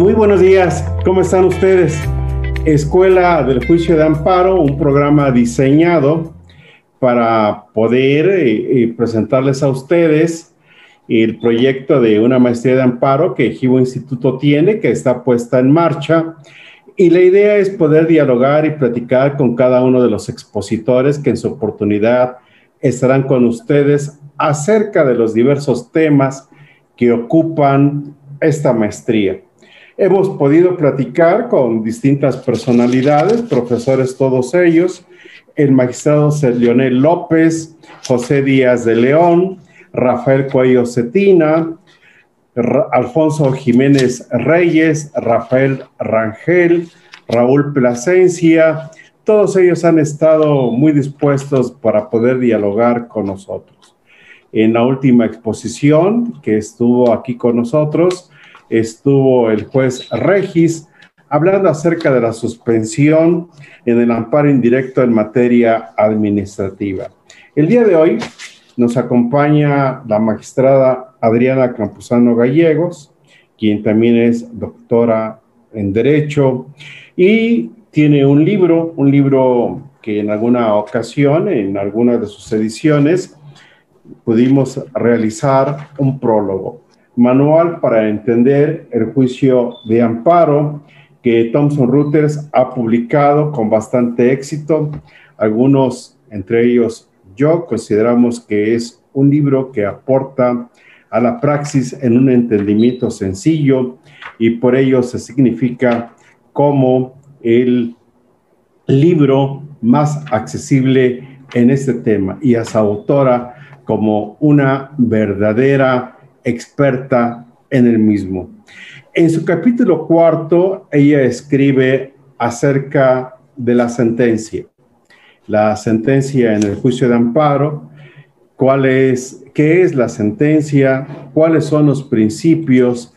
Muy buenos días, ¿cómo están ustedes? Escuela del Juicio de Amparo, un programa diseñado para poder eh, eh, presentarles a ustedes el proyecto de una maestría de amparo que Jivo Instituto tiene, que está puesta en marcha. Y la idea es poder dialogar y platicar con cada uno de los expositores que en su oportunidad estarán con ustedes acerca de los diversos temas que ocupan esta maestría. Hemos podido platicar con distintas personalidades, profesores todos ellos, el magistrado Leonel López, José Díaz de León, Rafael Cuello Cetina, Alfonso Jiménez Reyes, Rafael Rangel, Raúl Plasencia, todos ellos han estado muy dispuestos para poder dialogar con nosotros. En la última exposición que estuvo aquí con nosotros, estuvo el juez Regis hablando acerca de la suspensión en el amparo indirecto en materia administrativa. El día de hoy nos acompaña la magistrada Adriana Campuzano Gallegos, quien también es doctora en Derecho y tiene un libro, un libro que en alguna ocasión, en alguna de sus ediciones, pudimos realizar un prólogo manual para entender el juicio de amparo que Thomson Reuters ha publicado con bastante éxito. Algunos, entre ellos yo, consideramos que es un libro que aporta a la praxis en un entendimiento sencillo y por ello se significa como el libro más accesible en este tema y a su autora como una verdadera experta en el mismo. En su capítulo cuarto, ella escribe acerca de la sentencia, la sentencia en el juicio de amparo, cuál es, qué es la sentencia, cuáles son los principios,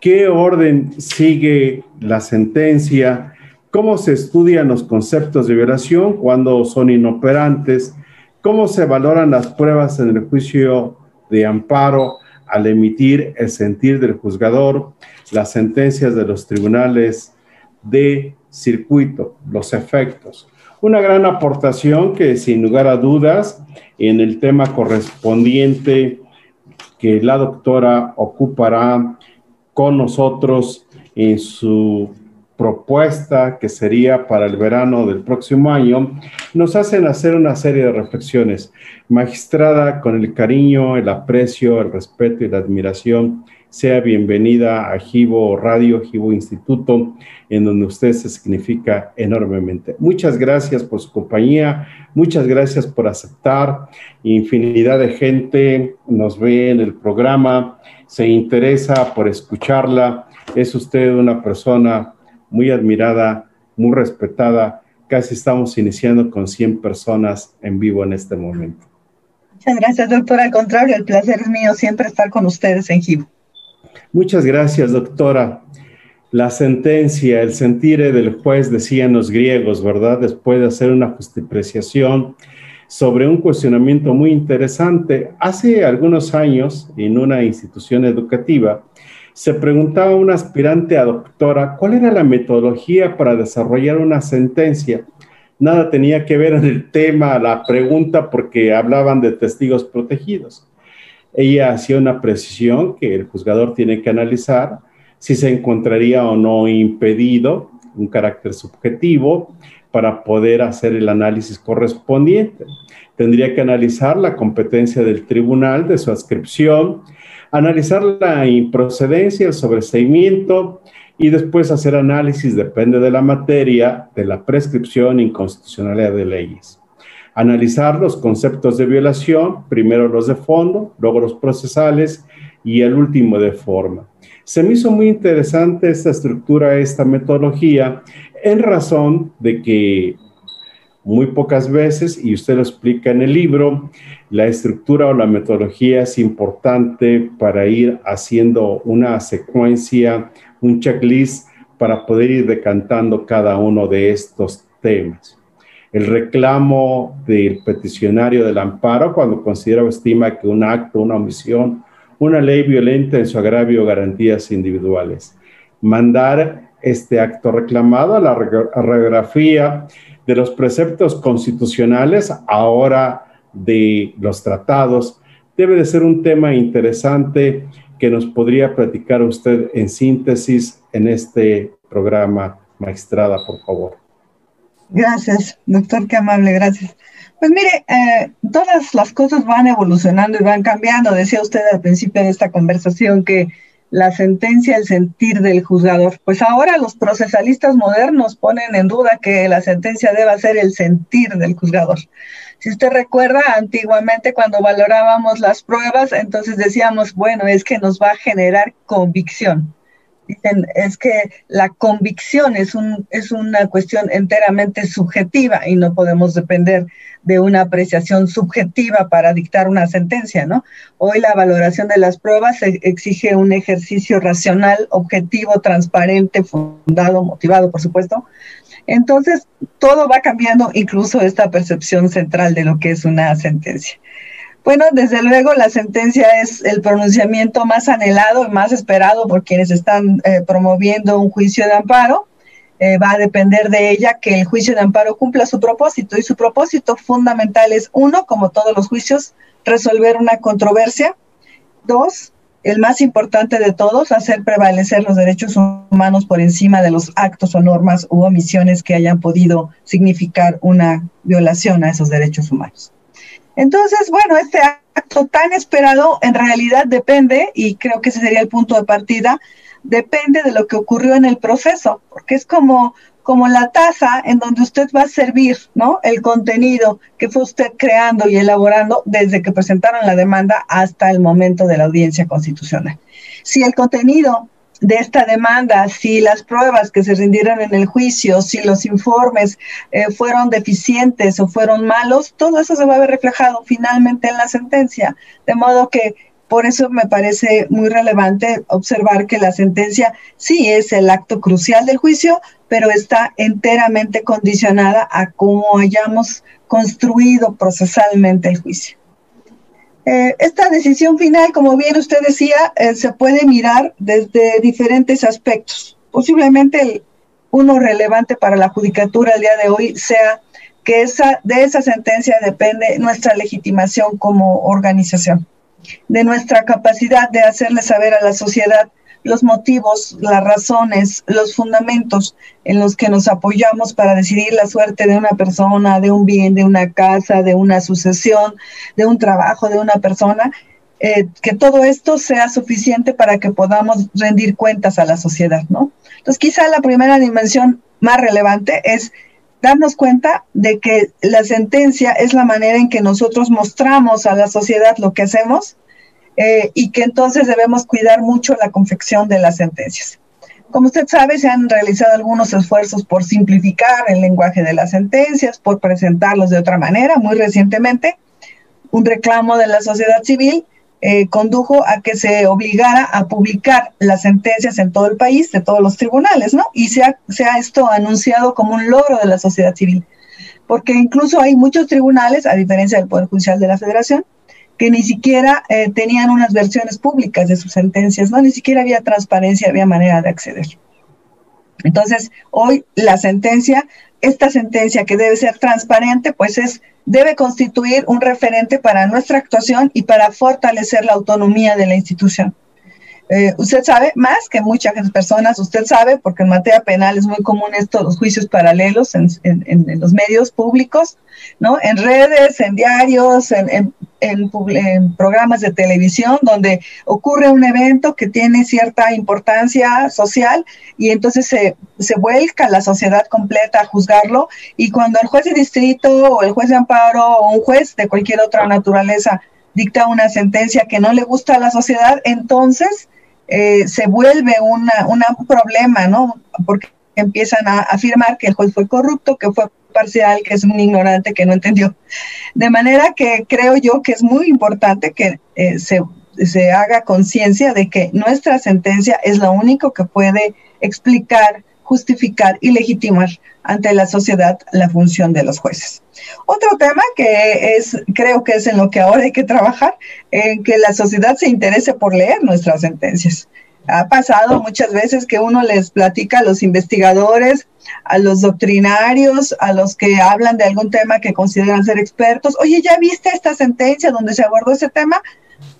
qué orden sigue la sentencia, cómo se estudian los conceptos de violación cuando son inoperantes, cómo se valoran las pruebas en el juicio de amparo, al emitir el sentir del juzgador, las sentencias de los tribunales de circuito, los efectos. Una gran aportación que sin lugar a dudas en el tema correspondiente que la doctora ocupará con nosotros en su propuesta que sería para el verano del próximo año, nos hacen hacer una serie de reflexiones. Magistrada, con el cariño, el aprecio, el respeto y la admiración, sea bienvenida a Jivo Radio, Jivo Instituto, en donde usted se significa enormemente. Muchas gracias por su compañía, muchas gracias por aceptar. Infinidad de gente nos ve en el programa, se interesa por escucharla. Es usted una persona muy admirada, muy respetada. Casi estamos iniciando con 100 personas en vivo en este momento. Muchas gracias, doctora. Al contrario, el placer es mío siempre estar con ustedes en Givo. Muchas gracias, doctora. La sentencia, el sentire del juez, decían los griegos, ¿verdad? Después de hacer una justipreciación sobre un cuestionamiento muy interesante. Hace algunos años, en una institución educativa, se preguntaba a un aspirante a doctora cuál era la metodología para desarrollar una sentencia. Nada tenía que ver en el tema, la pregunta, porque hablaban de testigos protegidos. Ella hacía una precisión que el juzgador tiene que analizar si se encontraría o no impedido un carácter subjetivo para poder hacer el análisis correspondiente. Tendría que analizar la competencia del tribunal de su adscripción, analizar la improcedencia, el sobreseimiento y después hacer análisis, depende de la materia, de la prescripción inconstitucionalidad de leyes. Analizar los conceptos de violación, primero los de fondo, luego los procesales y el último de forma. Se me hizo muy interesante esta estructura, esta metodología, en razón de que muy pocas veces, y usted lo explica en el libro, la estructura o la metodología es importante para ir haciendo una secuencia, un checklist para poder ir decantando cada uno de estos temas. El reclamo del peticionario del amparo cuando considera o estima que un acto, una omisión, una ley violenta en su agravio garantías individuales. mandar este acto reclamado la radiografía de los preceptos constitucionales, ahora de los tratados, debe de ser un tema interesante que nos podría platicar usted en síntesis en este programa, maestrada, por favor. Gracias, doctor, qué amable, gracias. Pues mire, eh, todas las cosas van evolucionando y van cambiando. Decía usted al principio de esta conversación que la sentencia, el sentir del juzgador. Pues ahora los procesalistas modernos ponen en duda que la sentencia deba ser el sentir del juzgador. Si usted recuerda, antiguamente cuando valorábamos las pruebas, entonces decíamos, bueno, es que nos va a generar convicción. Dicen, es que la convicción es, un, es una cuestión enteramente subjetiva y no podemos depender de una apreciación subjetiva para dictar una sentencia, ¿no? Hoy la valoración de las pruebas exige un ejercicio racional, objetivo, transparente, fundado, motivado, por supuesto. Entonces, todo va cambiando, incluso esta percepción central de lo que es una sentencia. Bueno, desde luego la sentencia es el pronunciamiento más anhelado y más esperado por quienes están eh, promoviendo un juicio de amparo. Eh, va a depender de ella que el juicio de amparo cumpla su propósito y su propósito fundamental es, uno, como todos los juicios, resolver una controversia. Dos, el más importante de todos, hacer prevalecer los derechos humanos por encima de los actos o normas u omisiones que hayan podido significar una violación a esos derechos humanos. Entonces, bueno, este acto tan esperado en realidad depende, y creo que ese sería el punto de partida, depende de lo que ocurrió en el proceso, porque es como, como la taza en donde usted va a servir, ¿no? El contenido que fue usted creando y elaborando desde que presentaron la demanda hasta el momento de la audiencia constitucional. Si el contenido de esta demanda, si las pruebas que se rindieron en el juicio, si los informes eh, fueron deficientes o fueron malos, todo eso se va a ver reflejado finalmente en la sentencia. De modo que por eso me parece muy relevante observar que la sentencia sí es el acto crucial del juicio, pero está enteramente condicionada a cómo hayamos construido procesalmente el juicio. Eh, esta decisión final, como bien usted decía, eh, se puede mirar desde diferentes aspectos. Posiblemente uno relevante para la judicatura el día de hoy sea que esa, de esa sentencia depende nuestra legitimación como organización, de nuestra capacidad de hacerle saber a la sociedad los motivos, las razones, los fundamentos en los que nos apoyamos para decidir la suerte de una persona, de un bien, de una casa, de una sucesión, de un trabajo, de una persona, eh, que todo esto sea suficiente para que podamos rendir cuentas a la sociedad, ¿no? Entonces, quizá la primera dimensión más relevante es darnos cuenta de que la sentencia es la manera en que nosotros mostramos a la sociedad lo que hacemos eh, y que entonces debemos cuidar mucho la confección de las sentencias. Como usted sabe, se han realizado algunos esfuerzos por simplificar el lenguaje de las sentencias, por presentarlos de otra manera. Muy recientemente, un reclamo de la sociedad civil eh, condujo a que se obligara a publicar las sentencias en todo el país, de todos los tribunales, ¿no? Y se ha, se ha esto anunciado como un logro de la sociedad civil, porque incluso hay muchos tribunales, a diferencia del Poder Judicial de la Federación, que ni siquiera eh, tenían unas versiones públicas de sus sentencias, ¿no? Ni siquiera había transparencia, había manera de acceder. Entonces, hoy la sentencia, esta sentencia que debe ser transparente, pues es, debe constituir un referente para nuestra actuación y para fortalecer la autonomía de la institución. Eh, usted sabe más que muchas personas, usted sabe, porque en materia penal es muy común esto, los juicios paralelos en, los medios públicos, ¿no? En redes, en diarios, en, programas de televisión, donde ocurre un evento que tiene cierta importancia social y entonces se, se vuelca la sociedad completa a juzgarlo y cuando el juez de distrito o el juez de amparo o un juez de cualquier otra naturaleza dicta una sentencia que no le gusta a la sociedad, entonces eh, se vuelve una, un problema, ¿no? Porque empiezan a afirmar que el juez fue corrupto, que fue parcial, que es un ignorante, que no entendió. De manera que creo yo que es muy importante que eh, se, se haga conciencia de que nuestra sentencia es lo único que puede explicar justificar y legitimar ante la sociedad la función de los jueces. Otro tema que es, creo que es en lo que ahora hay que trabajar, en que la sociedad se interese por leer nuestras sentencias. Ha pasado muchas veces que uno les platica a los investigadores, a los doctrinarios, a los que hablan de algún tema que consideran ser expertos, oye, ¿ya viste esta sentencia donde se abordó ese tema?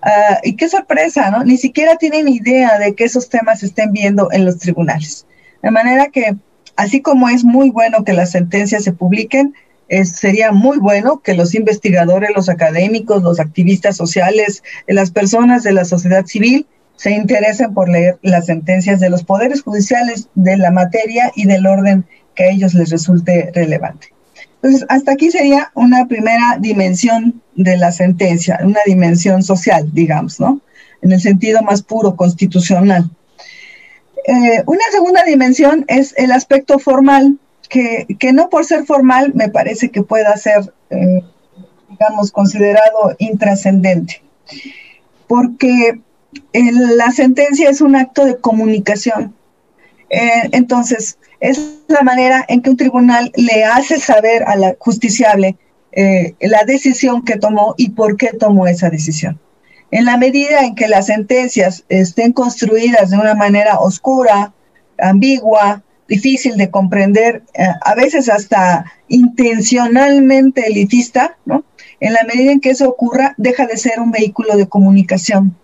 Ah, y qué sorpresa, ¿no? Ni siquiera tienen idea de que esos temas se estén viendo en los tribunales. De manera que, así como es muy bueno que las sentencias se publiquen, sería muy bueno que los investigadores, los académicos, los activistas sociales, las personas de la sociedad civil se interesen por leer las sentencias de los poderes judiciales de la materia y del orden que a ellos les resulte relevante. Entonces, hasta aquí sería una primera dimensión de la sentencia, una dimensión social, digamos, ¿no? En el sentido más puro, constitucional. Eh, una segunda dimensión es el aspecto formal, que, no por ser formal me parece que pueda ser, eh, digamos, considerado intrascendente, porque la sentencia es un acto de comunicación. Eh, entonces, es la manera en que un tribunal le hace saber a la justiciable eh, la decisión que tomó y por qué tomó esa decisión. En la medida en que las sentencias estén construidas de una manera oscura, ambigua, difícil de comprender, eh, a veces hasta intencionalmente elitista, ¿no? En la medida en que eso ocurra, deja de ser un vehículo de comunicación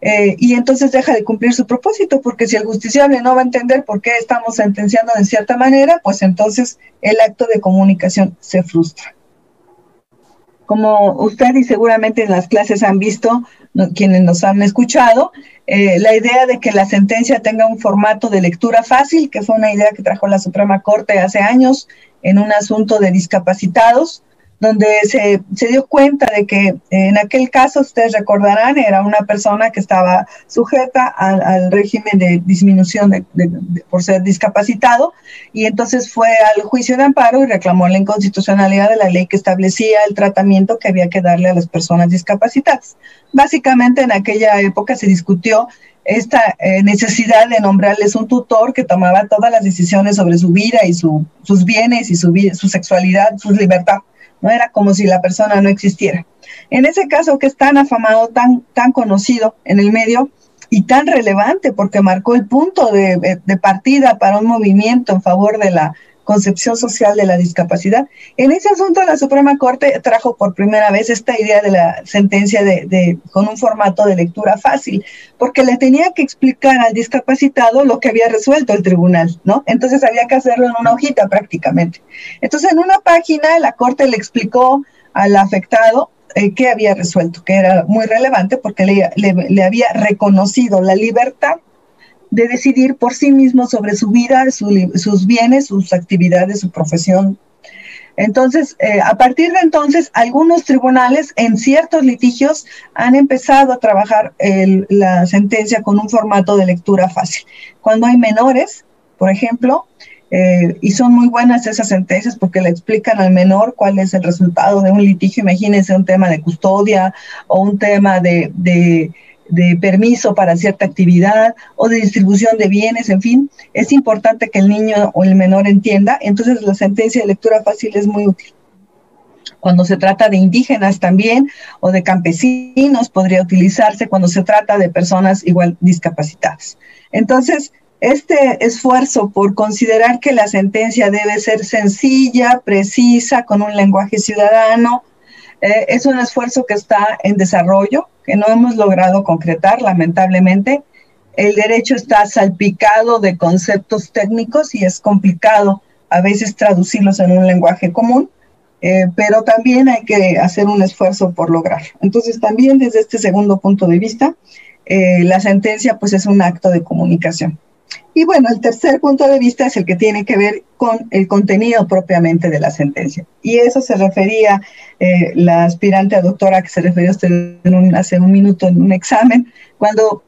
eh, y entonces deja de cumplir su propósito, porque si el justiciable no va a entender por qué estamos sentenciando de cierta manera, pues entonces el acto de comunicación se frustra. Como usted y seguramente en las clases han visto, quienes nos han escuchado, eh, la idea de que la sentencia tenga un formato de lectura fácil, que fue una idea que trajo la Suprema Corte hace años en un asunto de discapacitados, donde se, dio cuenta de que en aquel caso, ustedes recordarán, era una persona que estaba sujeta al, régimen de disminución de, por ser discapacitado, y entonces fue al juicio de amparo y reclamó la inconstitucionalidad de la ley que establecía el tratamiento que había que darle a las personas discapacitadas. Básicamente en aquella época se discutió esta eh, necesidad de nombrarles un tutor que tomaba todas las decisiones sobre su vida y su, sus bienes y su, su sexualidad, su libertad no era como si la persona no existiera. En ese caso que es tan afamado, tan, tan conocido en el medio y tan relevante porque marcó el punto de, de partida para un movimiento en favor de la concepción social de la discapacidad. En ese asunto la Suprema Corte trajo por primera vez esta idea de la sentencia de, con un formato de lectura fácil, porque le tenía que explicar al discapacitado lo que había resuelto el tribunal, ¿no? Entonces había que hacerlo en una hojita prácticamente. Entonces en una página la Corte le explicó al afectado eh, qué había resuelto, que era muy relevante porque le, le había reconocido la libertad de decidir por sí mismo sobre su vida, sus bienes, sus actividades, su profesión. Entonces, eh, a partir de entonces, algunos tribunales en ciertos litigios han empezado a trabajar la sentencia con un formato de lectura fácil. Cuando hay menores, por ejemplo, eh, y son muy buenas esas sentencias porque le explican al menor cuál es el resultado de un litigio. Imagínense un tema de custodia o un tema de permiso para cierta actividad o de distribución de bienes, en fin, es importante que el niño o el menor entienda, entonces la sentencia de lectura fácil es muy útil. Cuando se trata de indígenas también o de campesinos podría utilizarse cuando se trata de personas igual discapacitadas. Entonces, este esfuerzo por considerar que la sentencia debe ser sencilla, precisa, con un lenguaje ciudadano, eh, es un esfuerzo que está en desarrollo, que no hemos logrado concretar, lamentablemente. El derecho está salpicado de conceptos técnicos y es complicado a veces traducirlos en un lenguaje común, eh, pero también hay que hacer un esfuerzo por lograrlo. Entonces, también desde este segundo punto de vista, eh, la sentencia pues es un acto de comunicación. Y bueno, el tercer punto de vista es el que tiene que ver con el contenido propiamente de la sentencia. Y eso se refería eh, la aspirante a doctora que se refirió usted hace un minuto en un examen, cuando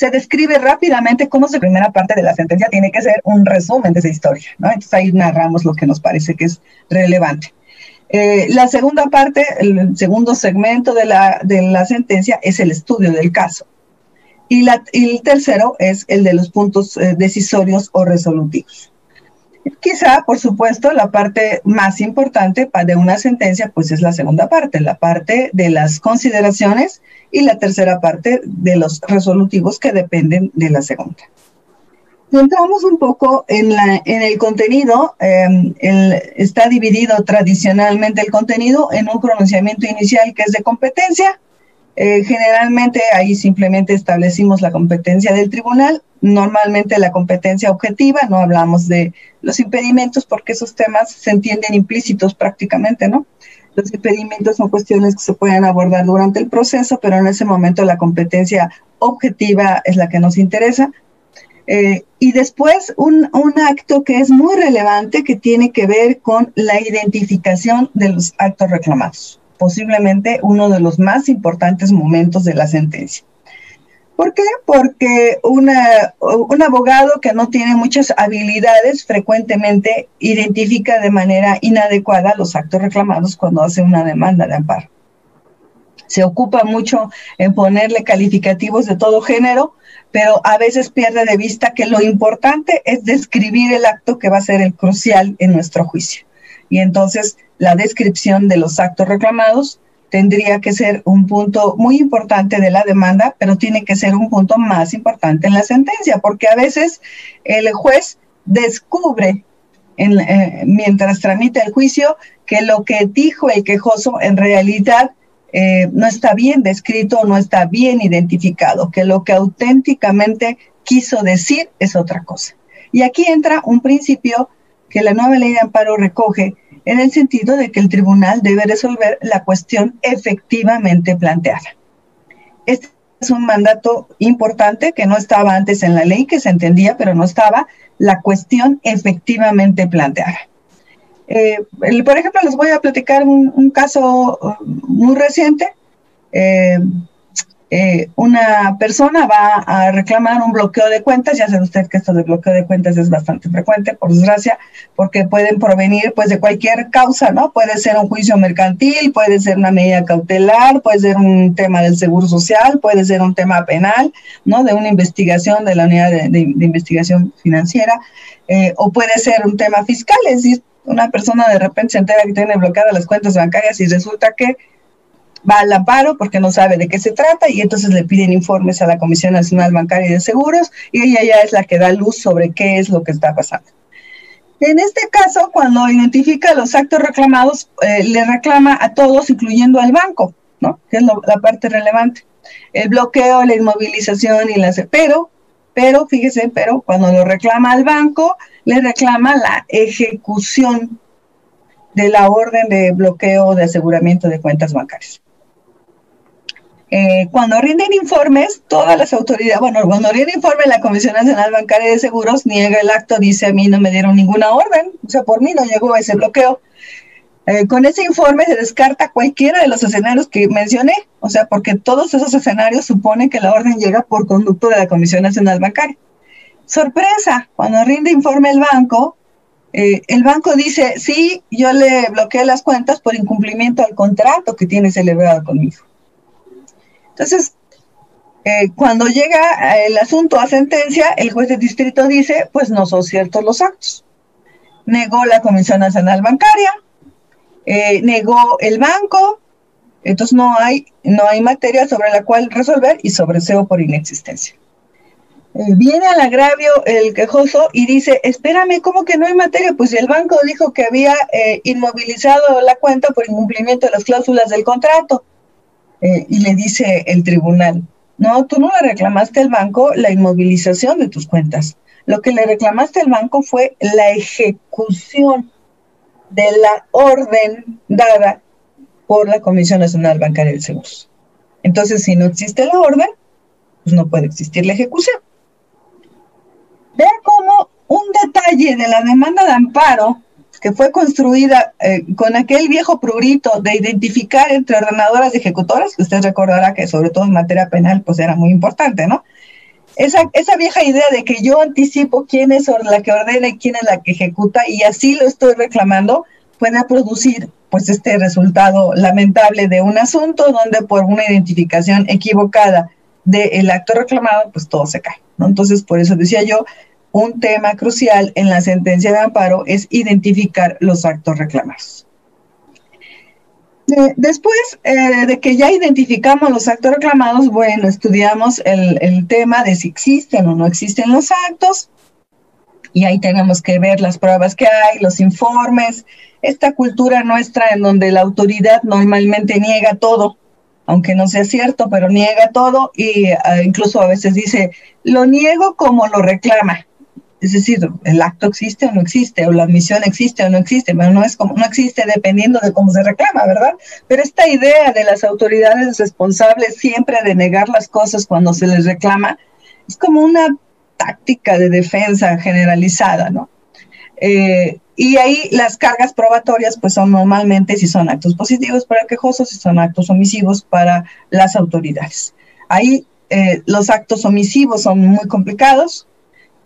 se describe rápidamente cómo la primera parte de la sentencia tiene que ser un resumen de esa historia. Entonces ahí narramos lo que nos parece que es relevante. Eh, la segunda parte, el segundo segmento de la, de la sentencia es el estudio del caso. Y, la, el tercero es el de los puntos eh, decisorios o resolutivos. Quizá, por supuesto, la parte más importante de una sentencia, pues es la segunda parte, la parte de las consideraciones y la tercera parte de los resolutivos que dependen de la segunda. Entramos un poco en, la, en el contenido, em, está dividido tradicionalmente el contenido en un pronunciamiento inicial que es de competencia, eh, generalmente ahí simplemente establecimos la competencia del tribunal, normalmente la competencia objetiva, no hablamos de los impedimentos porque esos temas se entienden implícitos prácticamente, ¿no? Los impedimentos son cuestiones que se pueden abordar durante el proceso, pero en ese momento la competencia objetiva es la que nos interesa. Eh, y después un, un, acto que es muy relevante que tiene que ver con la identificación de los actos reclamados posiblemente uno de los más importantes momentos de la sentencia. ¿Por qué? Porque un abogado que no tiene muchas habilidades frecuentemente identifica de manera inadecuada los actos reclamados cuando hace una demanda de amparo. Se ocupa mucho en ponerle calificativos de todo género, pero a veces pierde de vista que lo importante es describir el acto que va a ser el crucial en nuestro juicio. Y entonces la descripción de los actos reclamados tendría que ser un punto muy importante de la demanda, pero tiene que ser un punto más importante en la sentencia, porque a veces el juez descubre eh, mientras tramita el juicio que lo que dijo el quejoso en realidad eh, no está bien descrito, no está bien identificado, que lo que auténticamente quiso decir es otra cosa. Y aquí entra un principio que la nueva ley de amparo recoge en el sentido de que el tribunal debe resolver la cuestión efectivamente planteada. Este es un mandato importante que no estaba antes en la ley, que se entendía, pero no estaba la cuestión efectivamente planteada. Eh, por ejemplo, les voy a platicar un, caso uh, muy reciente. Eh, eh, una persona va a reclamar un bloqueo de cuentas, ya sabe usted que esto de bloqueo de cuentas es bastante frecuente, por desgracia, porque pueden provenir pues de cualquier causa, ¿no? Puede ser un juicio mercantil, puede ser una medida cautelar, puede ser un tema del seguro social, puede ser un tema penal, ¿no? De una investigación de la unidad de, investigación financiera, o puede ser un tema fiscal, es decir, una persona de repente se entera que tiene bloqueadas las cuentas bancarias y resulta que va al amparo porque no sabe de qué se trata y entonces le piden informes a la Comisión Nacional Bancaria y de Seguros y ella ya es la que da luz sobre qué es lo que está pasando. En este caso, cuando identifica los actos reclamados, eh, le reclama a todos, incluyendo al banco, ¿no? Que es la parte relevante. El bloqueo, la inmovilización y la... Pero, pero, fíjese, pero cuando lo reclama al banco, le reclama la ejecución de la orden de bloqueo de aseguramiento de cuentas bancarias. Eh, cuando rinden informes, todas las autoridades, bueno, cuando rinde informe la Comisión Nacional Bancaria de Seguros niega el acto, dice a mí no me dieron ninguna orden, o sea, por mí no llegó ese bloqueo. Eh, con ese informe se descarta cualquiera de los escenarios que mencioné, o sea, porque todos esos escenarios suponen que la orden llega por conducto de la Comisión Nacional Bancaria. Sorpresa, cuando rinde informe el banco, eh, el banco dice, sí, yo le bloqueé las cuentas por incumplimiento al contrato que tiene celebrado conmigo. Entonces, eh, cuando llega el asunto a sentencia, el juez de distrito dice, pues no son ciertos los actos. Negó la Comisión Nacional Bancaria, eh, negó el banco, entonces no hay, no hay materia sobre la cual resolver y sobreseo por inexistencia. Eh, viene al agravio el quejoso y dice, espérame, ¿cómo que no hay materia? Pues el banco dijo que había inmovilizado la cuenta por incumplimiento de las cláusulas del contrato. Eh, y le dice el tribunal, no, tú no le reclamaste al banco la inmovilización de tus cuentas. Lo que le reclamaste al banco fue la ejecución de la orden dada por la Comisión Nacional Bancaria del Seguros. Entonces, si no existe la orden, pues no puede existir la ejecución. Vea cómo un detalle de la demanda de amparo que fue construida eh, con aquel viejo prurito de identificar entre ordenadoras y ejecutoras, que usted recordará que sobre todo en materia penal pues era muy importante, ¿no? Esa, esa vieja idea de que yo anticipo quién es la que ordena y quién es la que ejecuta y así lo estoy reclamando, puede producir pues este resultado lamentable de un asunto donde por una identificación equivocada del acto reclamado, pues todo se cae, ¿no? Entonces, por eso decía yo, un tema crucial en la sentencia de amparo es identificar los actos reclamados. Después eh, de que ya identificamos los actos reclamados, bueno, estudiamos el, tema de si existen o no existen los actos, y ahí tenemos que ver las pruebas que hay, los informes, esta cultura nuestra en donde la autoridad normalmente niega todo, aunque no sea cierto, pero niega todo y ah, incluso a veces dice, lo niego como lo reclama. Es decir, el acto existe o no existe, o la admisión existe o no existe, pero no es como, no existe dependiendo de cómo se reclama, ¿verdad? Pero esta idea de las autoridades responsables siempre de negar las cosas cuando se les reclama, es como una táctica de defensa generalizada, ¿no? Eh, y ahí las cargas probatorias, pues son normalmente si son actos positivos para el quejoso, si son actos omisivos para las autoridades. Ahí eh, los actos omisivos son muy complicados.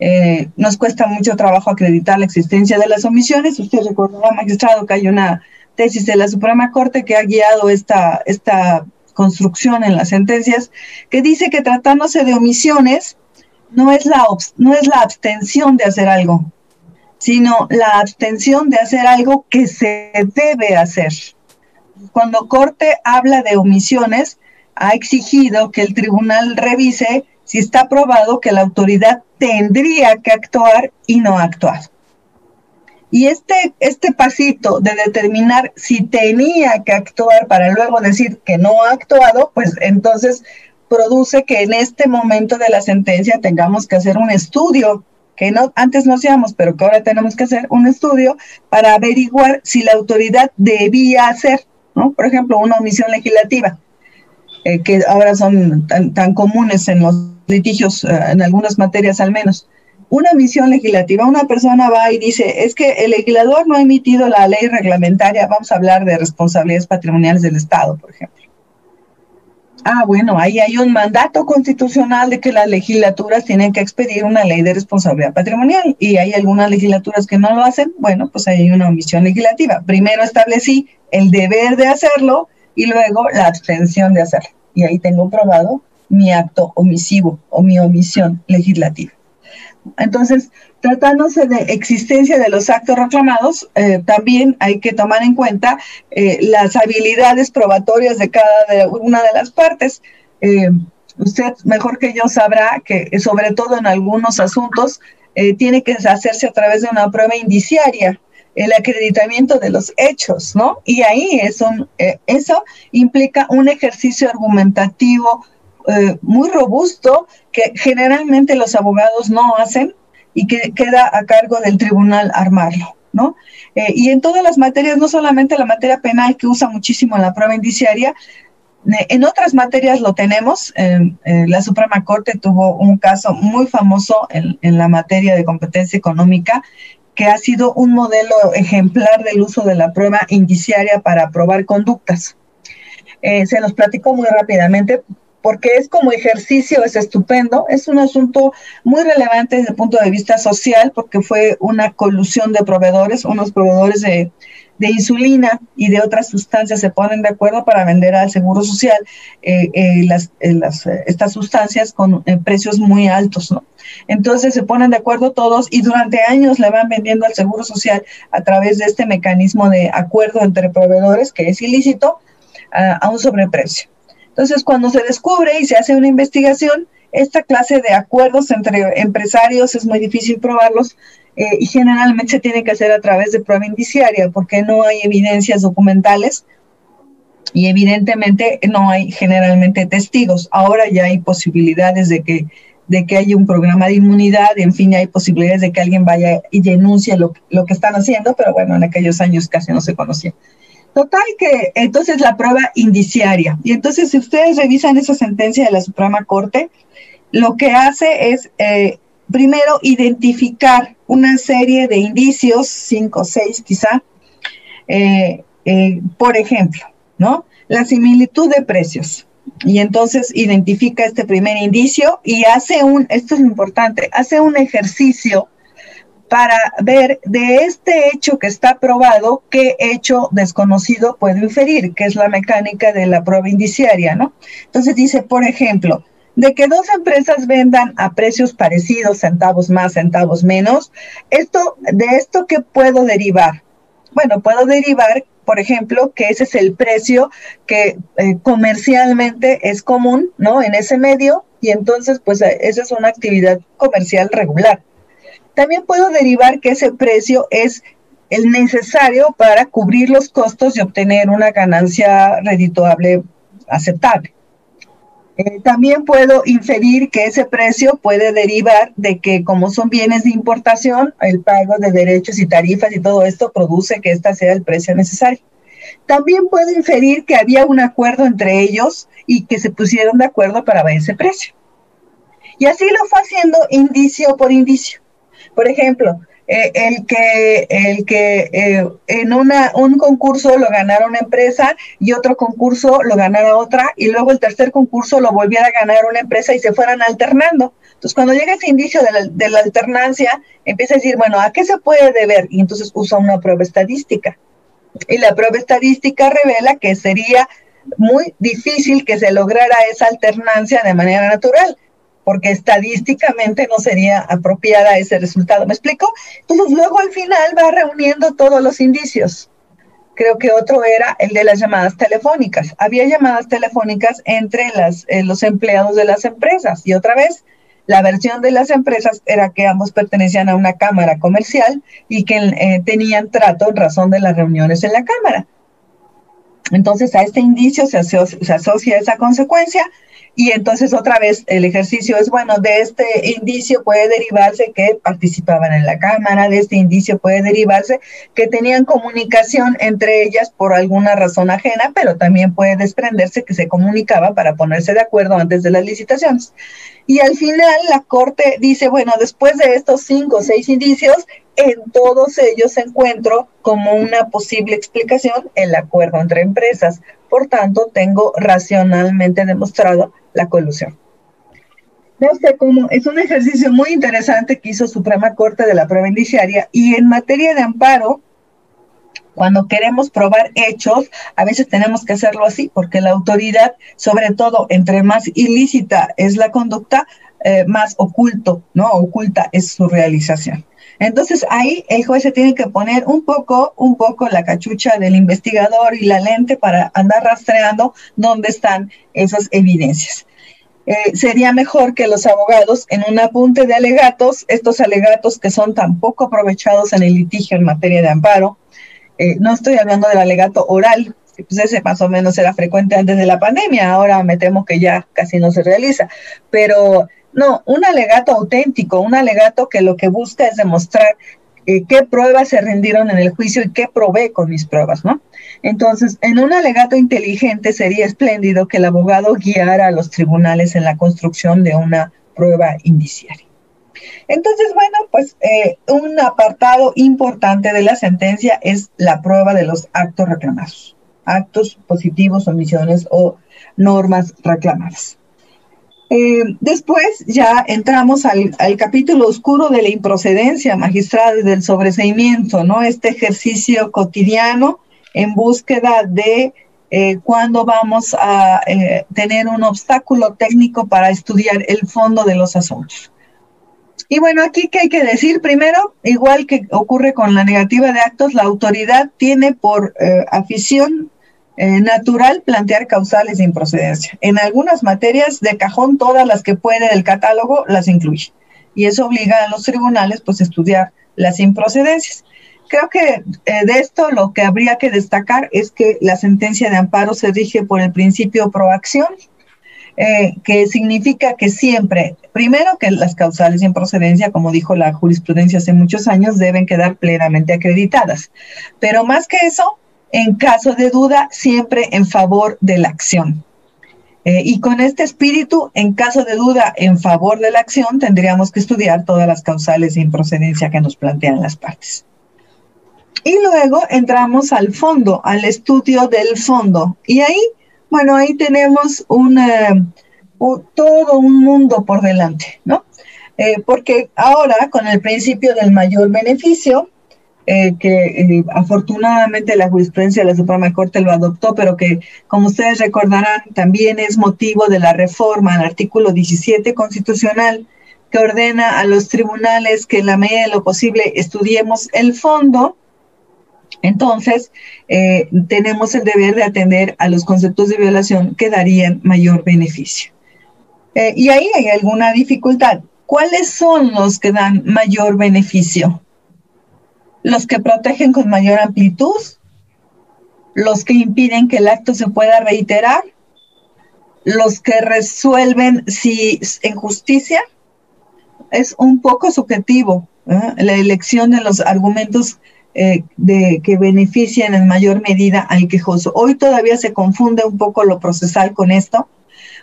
Eh, nos cuesta mucho trabajo acreditar la existencia de las omisiones. Usted recordará, magistrado, que hay una tesis de la Suprema Corte que ha guiado esta, esta construcción en las sentencias, que dice que tratándose de omisiones, no es la, no es la abstención de hacer algo, sino la abstención de hacer algo que se debe hacer. Cuando Corte habla de omisiones, ha exigido que el tribunal revise si está probado que la autoridad tendría que actuar y no ha actuado. Y este, este pasito de determinar si tenía que actuar para luego decir que no ha actuado, pues entonces produce que en este momento de la sentencia tengamos que hacer un estudio que no, antes no hacíamos, pero que ahora tenemos que hacer un estudio para averiguar si la autoridad debía hacer. Por ejemplo, una omisión legislativa, eh, que ahora son tan, comunes en los litigios, eh, en algunas materias al menos. Una omisión legislativa, una persona va y dice, es que el legislador no ha emitido la ley reglamentaria, vamos a hablar de responsabilidades patrimoniales del Estado, por ejemplo ah, bueno, ahí hay un mandato constitucional de que las legislaturas tienen que expedir una ley de responsabilidad patrimonial y hay algunas legislaturas que no lo hacen, bueno, pues hay una omisión legislativa. Primero establecí el deber de hacerlo y luego la abstención de hacerlo. Y ahí tengo probado mi acto omisivo o mi omisión legislativa. Entonces, tratándose de existencia de los actos reclamados, eh, también hay que tomar en cuenta eh, las habilidades probatorias de cada una de las partes. Eh, usted mejor que yo sabrá que sobre todo en algunos asuntos tiene que hacerse a través de una prueba indiciaria, el acreditamiento de los hechos, ¿no? Y ahí un, eso implica un ejercicio argumentativo muy robusto que generalmente los abogados no hacen y que queda a cargo del tribunal armarlo, ¿no? Eh, y en todas las materias, no solamente la materia penal que usa muchísimo la prueba indiciaria, en otras materias lo tenemos. la Suprema Corte tuvo un caso muy famoso en, la materia de competencia económica que ha sido un modelo ejemplar del uso de la prueba indiciaria para probar conductas. Eh, se nos platicó muy rápidamente porque es como ejercicio, es estupendo, es un asunto muy relevante desde el punto de vista social, porque fue una colusión de proveedores, unos proveedores de, insulina y de otras sustancias se ponen de acuerdo para vender al Seguro Social eh, eh, eh, estas sustancias con precios muy altos, ¿no? Entonces se ponen de acuerdo todos y durante años le van vendiendo al Seguro Social a través de este mecanismo de acuerdo entre proveedores, que es ilícito, a un sobreprecio. Entonces, cuando se descubre y se hace una investigación, esta clase de acuerdos entre empresarios es muy difícil probarlos eh, y generalmente se tiene que hacer a través de prueba indiciaria porque no hay evidencias documentales y evidentemente no hay generalmente testigos. Ahora ya hay posibilidades de que de que haya un programa de inmunidad, en fin, hay posibilidades de que alguien vaya y denuncie lo, lo que están haciendo, pero bueno, en aquellos años casi no se conocía. Total que entonces la prueba indiciaria. Y entonces si ustedes revisan esa sentencia de la Suprema Corte, lo que hace es eh, primero identificar una serie de indicios, cinco o seis quizá, eh, eh, por ejemplo, ¿no? La similitud de precios. Y entonces identifica este primer indicio y hace un, esto es importante, hace un ejercicio para ver de este hecho que está probado, qué hecho desconocido puede inferir, que es la mecánica de la prueba indiciaria, ¿no? Entonces dice, por ejemplo, de que dos empresas vendan a precios parecidos, centavos más, centavos menos, esto, de esto qué puedo derivar? Bueno, puedo derivar, por ejemplo, que ese es el precio que eh, comercialmente es común, ¿no? En ese medio, y entonces, pues esa es una actividad comercial regular. También puedo derivar que ese precio es el necesario para cubrir los costos y obtener una ganancia redituable aceptable. Eh, también puedo inferir que ese precio puede derivar de que como son bienes de importación, el pago de derechos y tarifas y todo esto produce que este sea el precio necesario. También puedo inferir que había un acuerdo entre ellos y que se pusieron de acuerdo para ese precio. Y así lo fue haciendo indicio por indicio. Por ejemplo, eh, el que, el que eh, en una, un concurso lo ganara una empresa y otro concurso lo ganara otra y luego el tercer concurso lo volviera a ganar una empresa y se fueran alternando. Entonces, cuando llega ese indicio de la, de la alternancia, empieza a decir, bueno, ¿a qué se puede deber? Y entonces usa una prueba estadística. Y la prueba estadística revela que sería muy difícil que se lograra esa alternancia de manera natural porque estadísticamente no sería apropiada ese resultado. ¿Me explico? Entonces luego al final va reuniendo todos los indicios. Creo que otro era el de las llamadas telefónicas. Había llamadas telefónicas entre eh, los empleados de las empresas y otra vez la versión de las empresas era que ambos pertenecían a una cámara comercial y que eh, tenían trato en razón de las reuniones en la cámara. Entonces a este indicio se se asocia esa consecuencia y entonces otra vez el ejercicio es, bueno, de este indicio puede derivarse que participaban en la Cámara, de este indicio puede derivarse que tenían comunicación entre ellas por alguna razón ajena, pero también puede desprenderse que se comunicaba para ponerse de acuerdo antes de las licitaciones. Y al final la Corte dice, bueno, después de estos cinco o seis indicios, en todos ellos encuentro como una posible explicación el acuerdo entre empresas. Por tanto, tengo racionalmente demostrado la colusión. No sé cómo, es un ejercicio muy interesante que hizo Suprema Corte de la prueba indiciaria y en materia de amparo, cuando queremos probar hechos, a veces tenemos que hacerlo así, porque la autoridad, sobre todo entre más ilícita es la conducta, eh, más oculto, ¿no? Oculta es su realización. Entonces ahí el juez se tiene que poner un poco, un poco la cachucha del investigador y la lente para andar rastreando dónde están esas evidencias. Eh, sería mejor que los abogados en un apunte de alegatos, estos alegatos que son tan poco aprovechados en el litigio en materia de amparo, eh, no estoy hablando del alegato oral, pues ese más o menos era frecuente antes de la pandemia, ahora me temo que ya casi no se realiza, pero no, un alegato auténtico, un alegato que lo que busca es demostrar eh, qué pruebas se rindieron en el juicio y qué probé con mis pruebas, ¿no? Entonces, en un alegato inteligente sería espléndido que el abogado guiara a los tribunales en la construcción de una prueba indiciaria. Entonces, bueno, pues eh, un apartado importante de la sentencia es la prueba de los actos reclamados, actos positivos, omisiones o normas reclamadas. Eh, después ya entramos al, capítulo oscuro de la improcedencia magistrada y del sobreseimiento, ¿no? Este ejercicio cotidiano en búsqueda de eh, cuándo vamos a eh, tener un obstáculo técnico para estudiar el fondo de los asuntos. Y bueno, aquí que hay que decir, primero, igual que ocurre con la negativa de actos, la autoridad tiene por afición eh, natural plantear causales de improcedencia. En algunas materias de cajón, todas las que puede del catálogo las incluye. Y eso obliga a los tribunales pues a estudiar las improcedencias. Creo que eh, de esto lo que habría que destacar es que la sentencia de amparo se rige por el principio proacción, eh, que significa que siempre, primero que las causales de improcedencia, como dijo la jurisprudencia hace muchos años, deben quedar plenamente acreditadas. Pero más que eso, en caso de duda, siempre en favor de la acción. Eh, y con este espíritu, en caso de duda en favor de la acción, tendríamos que estudiar todas las causales de improcedencia que nos plantean las partes. Y luego entramos al fondo, al estudio del fondo. Y ahí, bueno, ahí tenemos un, todo un mundo por delante, ¿no? Eh, porque ahora, con el principio del mayor beneficio, eh, que eh, afortunadamente la jurisprudencia de la Suprema Corte lo adoptó, pero que, como ustedes recordarán, también es motivo de la reforma al artículo 17 constitucional que ordena a los tribunales que en la medida de lo posible estudiemos el fondo. Entonces, eh, tenemos el deber de atender a los conceptos de violación que darían mayor beneficio. y ahí hay alguna dificultad. ¿Cuáles son los que dan mayor beneficio? Los que protegen con mayor amplitud, los que impiden que el acto se pueda reiterar, los que resuelven si en justicia. Es un poco subjetivo ¿eh? la elección de los argumentos eh, de, que benefician en mayor medida al quejoso. Hoy todavía se confunde un poco lo procesal con esto,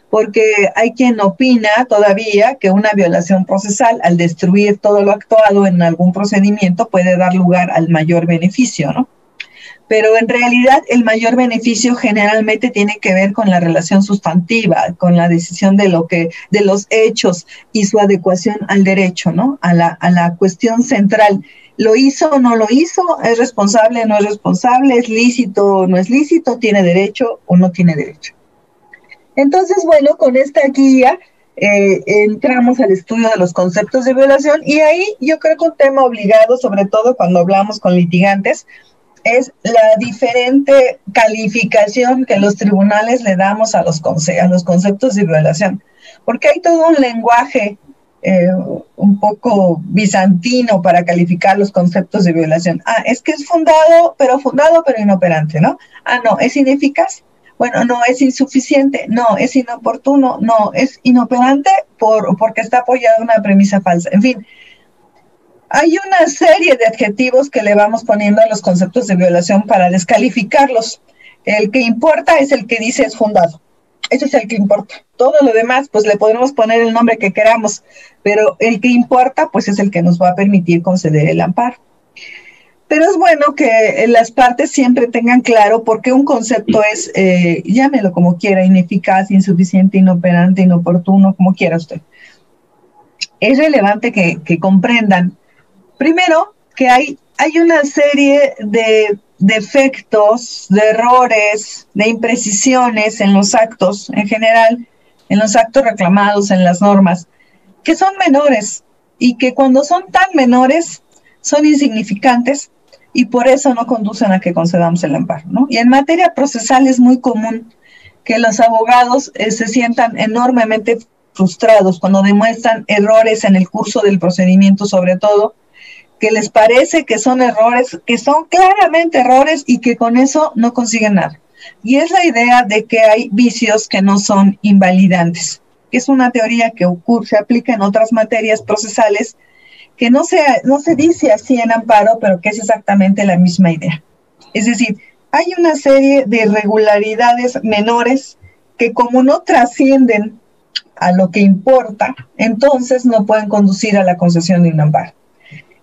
porque hay quien opina todavía que una violación procesal, al destruir todo lo actuado en algún procedimiento, puede dar lugar al mayor beneficio, ¿no? Pero en realidad el mayor beneficio generalmente tiene que ver con la relación sustantiva, con la decisión de lo que, de los hechos y su adecuación al derecho, ¿no? A la, a la cuestión central. ¿Lo hizo o no lo hizo? ¿Es responsable o no es responsable? ¿Es lícito o no es lícito? ¿Tiene derecho o no tiene derecho? Entonces, bueno, con esta guía eh, entramos al estudio de los conceptos de violación y ahí yo creo que un tema obligado, sobre todo cuando hablamos con litigantes, es la diferente calificación que los tribunales le damos a los, a los conceptos de violación, porque hay todo un lenguaje eh, un poco bizantino para calificar los conceptos de violación. Ah, es que es fundado, pero fundado, pero inoperante, ¿no? Ah, no, es ineficaz, bueno, no es insuficiente, no, es inoportuno, no, es inoperante por, porque está apoyado en una premisa falsa. En fin, hay una serie de adjetivos que le vamos poniendo a los conceptos de violación para descalificarlos. El que importa es el que dice es fundado. Ese es el que importa. Todo lo demás, pues le podemos poner el nombre que queramos, pero el que importa, pues es el que nos va a permitir conceder el amparo. Pero es bueno que las partes siempre tengan claro por qué un concepto es, eh, llámelo como quiera, ineficaz, insuficiente, inoperante, inoportuno, como quiera usted. Es relevante que, comprendan, primero, que hay, hay una serie de defectos, de errores, de imprecisiones en los actos en general, en los actos reclamados, en las normas, que son menores y que cuando son tan menores son insignificantes y por eso no conducen a que concedamos el amparo. Y en materia procesal es muy común que los abogados eh, se sientan enormemente frustrados cuando demuestran errores en el curso del procedimiento, sobre todo, que les parece que son errores, que son claramente errores y que con eso no consiguen nada. Y es la idea de que hay vicios que no son invalidantes, es una teoría que ocurre, se aplica en otras materias procesales, que no se, no se dice así en amparo, pero que es exactamente la misma idea. Es decir, hay una serie de irregularidades menores que como no trascienden a lo que importa, entonces no pueden conducir a la concesión de un amparo.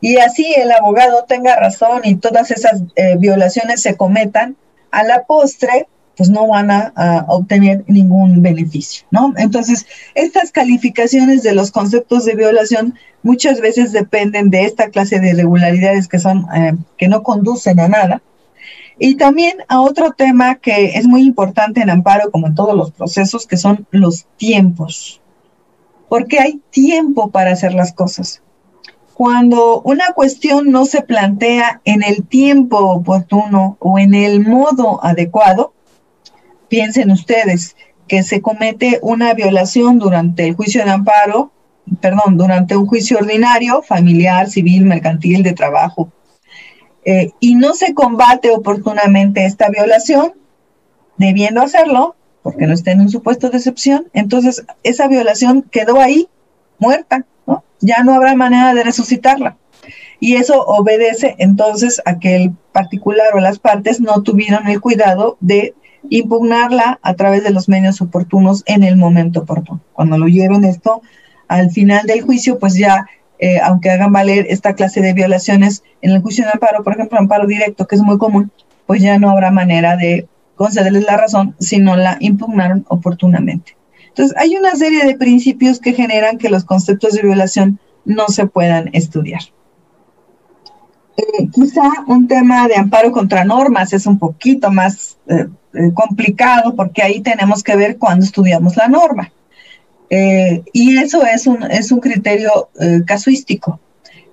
Y así el abogado tenga razón y todas esas eh, violaciones se cometan, a la postre pues no van a, obtener ningún beneficio, ¿no? Entonces, estas calificaciones de los conceptos de violación muchas veces dependen de esta clase de irregularidades que son, eh, que no conducen a nada. Y también a otro tema que es muy importante en amparo, como en todos los procesos, que son los tiempos. Porque hay tiempo para hacer las cosas. Cuando una cuestión no se plantea en el tiempo oportuno o en el modo adecuado, Piensen ustedes que se comete una violación durante el juicio de amparo, perdón, durante un juicio ordinario, familiar, civil, mercantil, de trabajo, eh, y no se combate oportunamente esta violación, debiendo hacerlo, porque no está en un supuesto de excepción, entonces esa violación quedó ahí, muerta. Ya no habrá manera de resucitarla. Y eso obedece entonces a que el particular o las partes no tuvieron el cuidado de impugnarla a través de los medios oportunos en el momento oportuno. Cuando lo lleven esto al final del juicio, pues ya, eh, aunque hagan valer esta clase de violaciones en el juicio de amparo, por ejemplo, amparo directo, que es muy común, pues ya no habrá manera de concederles la razón si no la impugnaron oportunamente. Entonces, hay una serie de principios que generan que los conceptos de violación no se puedan estudiar. Eh, quizá un tema de amparo contra normas es un poquito más eh, eh, complicado porque ahí tenemos que ver cuándo estudiamos la norma. y eso es un, es un criterio casuístico,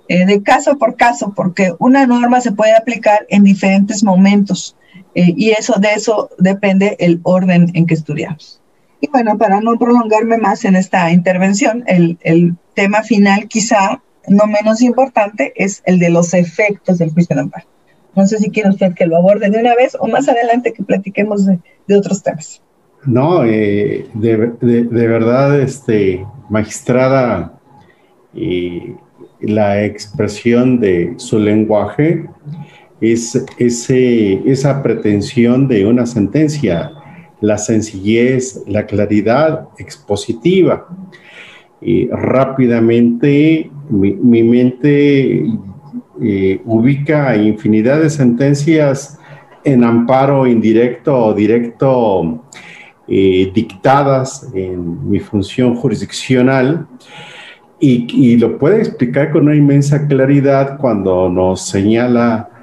de caso por caso, porque una norma se puede aplicar en diferentes momentos y eso, de eso depende el orden en que estudiamos. Y bueno, para no prolongarme más en esta intervención, el, el tema final quizá no menos importante es el de los efectos del juicio de amparo. No sé si quiere usted que lo aborde de una vez o más adelante que platiquemos de, otros temas. No, eh, de, verdad, este, magistrada, la expresión de su lenguaje es ese, esa pretensión de una sentencia, la sencillez, la claridad expositiva. Y rápidamente mi, mente eh, ubica infinidad de sentencias en amparo indirecto o directo eh, dictadas en mi función jurisdiccional y, y, lo puede explicar con una inmensa claridad cuando nos señala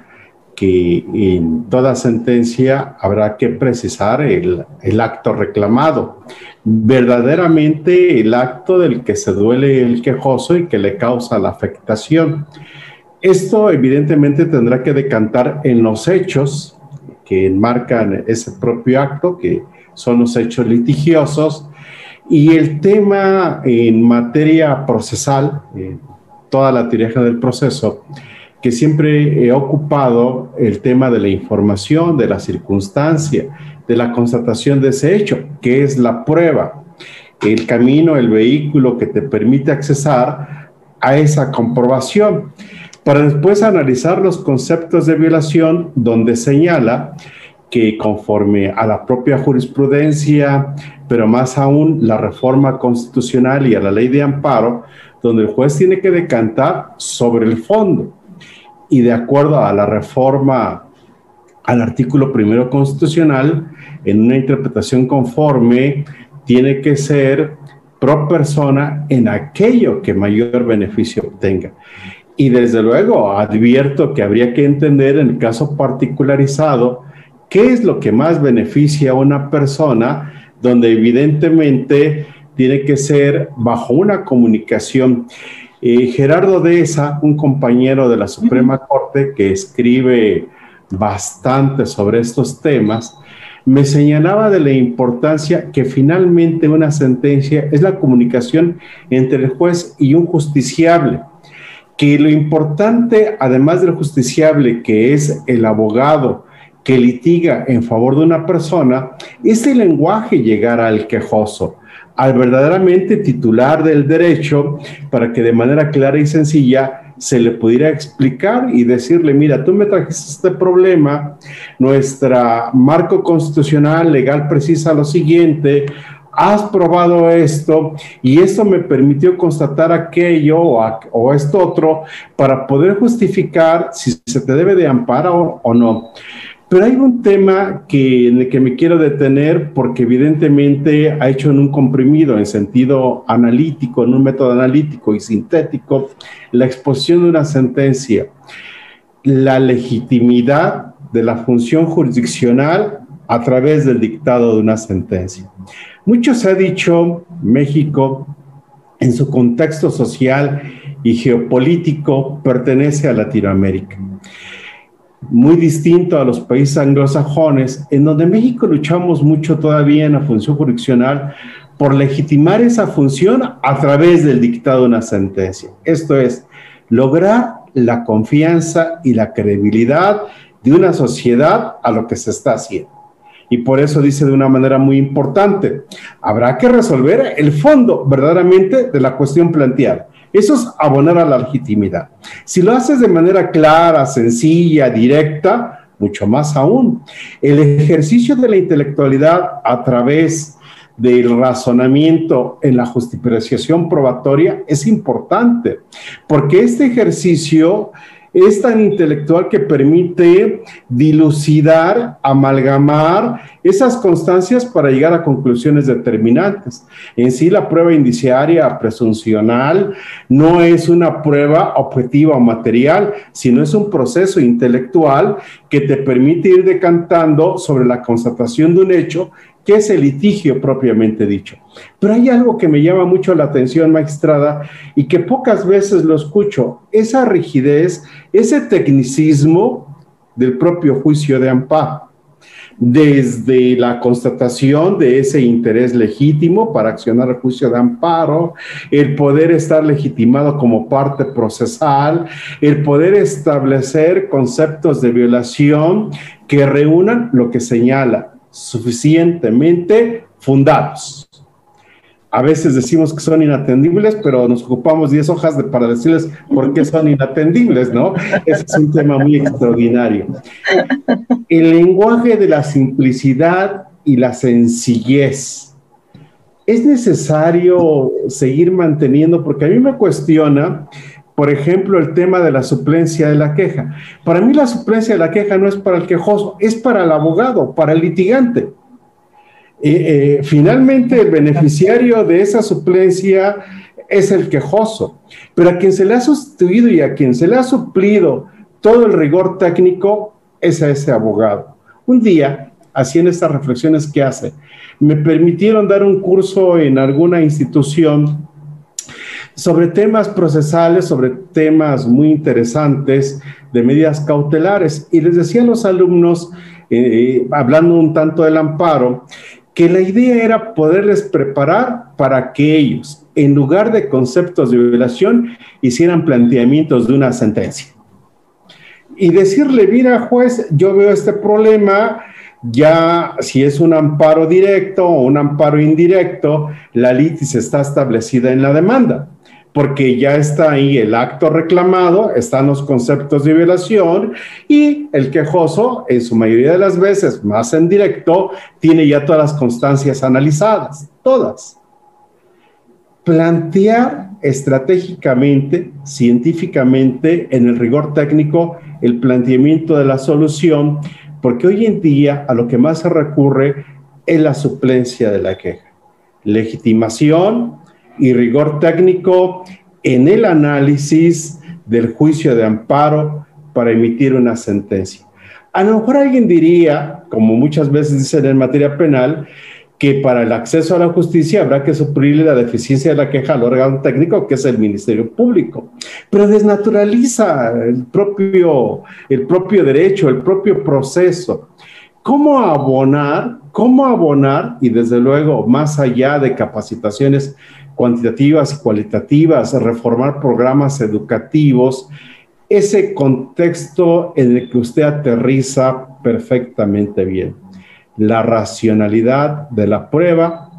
que en toda sentencia habrá que precisar el, el, acto reclamado, verdaderamente el acto del que se duele el quejoso y que le causa la afectación. Esto evidentemente tendrá que decantar en los hechos que enmarcan ese propio acto, que son los hechos litigiosos, y el tema en materia procesal, toda la teoría del proceso, que siempre he ocupado el tema de la información, de la circunstancia, de la constatación de ese hecho, que es la prueba, el camino, el vehículo que te permite accesar a esa comprobación, para después analizar los conceptos de violación donde señala que conforme a la propia jurisprudencia, pero más aún la reforma constitucional y a la ley de amparo, donde el juez tiene que decantar sobre el fondo y de acuerdo a la reforma al artículo primero constitucional, en una interpretación conforme, tiene que ser pro persona en aquello que mayor beneficio obtenga. Y desde luego advierto que habría que entender en el caso particularizado qué es lo que más beneficia a una persona, donde evidentemente tiene que ser bajo una comunicación Gerardo Deza, un compañero de la Suprema Corte que escribe bastante sobre estos temas, me señalaba de la importancia que finalmente una sentencia es la comunicación entre el juez y un justiciable, que lo importante, además del justiciable, que es el abogado que litiga en favor de una persona, es el lenguaje llegar al quejoso al verdaderamente titular del derecho para que de manera clara y sencilla se le pudiera explicar y decirle, mira, tú me trajiste este problema, nuestra marco constitucional legal precisa lo siguiente, has probado esto y esto me permitió constatar aquello o, esto otro para poder justificar si se te debe de amparo o no. Pero hay un tema que, en el que me quiero detener porque evidentemente ha hecho en un comprimido, en sentido analítico, en un método analítico y sintético, la exposición de una sentencia, la legitimidad de la función jurisdiccional a través del dictado de una sentencia. Mucho se ha dicho México en su contexto social y geopolítico pertenece a Latinoamérica muy distinto a los países anglosajones, en donde México luchamos mucho todavía en la función jurisdiccional por legitimar esa función a través del dictado de una sentencia. Esto es, lograr la confianza y la credibilidad de una sociedad a lo que se está haciendo. Y por eso dice de una manera muy importante, habrá que resolver el fondo verdaderamente de la cuestión planteada. Eso es abonar a la legitimidad. Si lo haces de manera clara, sencilla, directa, mucho más aún. El ejercicio de la intelectualidad a través del razonamiento en la justificación probatoria es importante, porque este ejercicio es tan intelectual que permite dilucidar, amalgamar esas constancias para llegar a conclusiones determinantes. En sí, la prueba indiciaria presuncional no es una prueba objetiva o material, sino es un proceso intelectual que te permite ir decantando sobre la constatación de un hecho que es el litigio propiamente dicho. Pero hay algo que me llama mucho la atención, magistrada, y que pocas veces lo escucho, esa rigidez, ese tecnicismo del propio juicio de amparo desde la constatación de ese interés legítimo para accionar el juicio de amparo, el poder estar legitimado como parte procesal, el poder establecer conceptos de violación que reúnan lo que señala suficientemente fundados. A veces decimos que son inatendibles, pero nos ocupamos 10 hojas de, para decirles por qué son inatendibles, ¿no? Ese es un tema muy extraordinario. El lenguaje de la simplicidad y la sencillez. Es necesario seguir manteniendo, porque a mí me cuestiona por ejemplo, el tema de la suplencia de la queja. Para mí la suplencia de la queja no es para el quejoso, es para el abogado, para el litigante. Eh, finalmente, el beneficiario de esa suplencia es el quejoso, pero a quien se le ha sustituido y a quien se le ha suplido todo el rigor técnico es a ese abogado. Un día, en estas reflexiones que hace, me permitieron dar un curso en alguna institución sobre temas procesales, sobre temas muy interesantes de medidas cautelares. Y les decía a los alumnos, eh, hablando un tanto del amparo, que la idea era poderles preparar para que ellos, en lugar de conceptos de violación, hicieran planteamientos de una sentencia. Y decirle, mira juez, yo veo este problema, ya si es un amparo directo o un amparo indirecto, la litis está establecida en la demanda porque ya está ahí el acto reclamado, están los conceptos de violación y el quejoso, en su mayoría de las veces, más en directo, tiene ya todas las constancias analizadas, todas. Plantear estratégicamente, científicamente, en el rigor técnico, el planteamiento de la solución, porque hoy en día a lo que más se recurre es la suplencia de la queja. Legitimación, y rigor técnico en el análisis del juicio de amparo para emitir una sentencia. A lo mejor alguien diría, como muchas veces dicen en materia penal, que para el acceso a la justicia habrá que suplirle la deficiencia de la queja al órgano técnico, que es el Ministerio Público. Pero desnaturaliza el propio, el propio derecho, el propio proceso. ¿Cómo abonar? ¿Cómo abonar? Y desde luego, más allá de capacitaciones cuantitativas y cualitativas, reformar programas educativos, ese contexto en el que usted aterriza perfectamente bien. La racionalidad de la prueba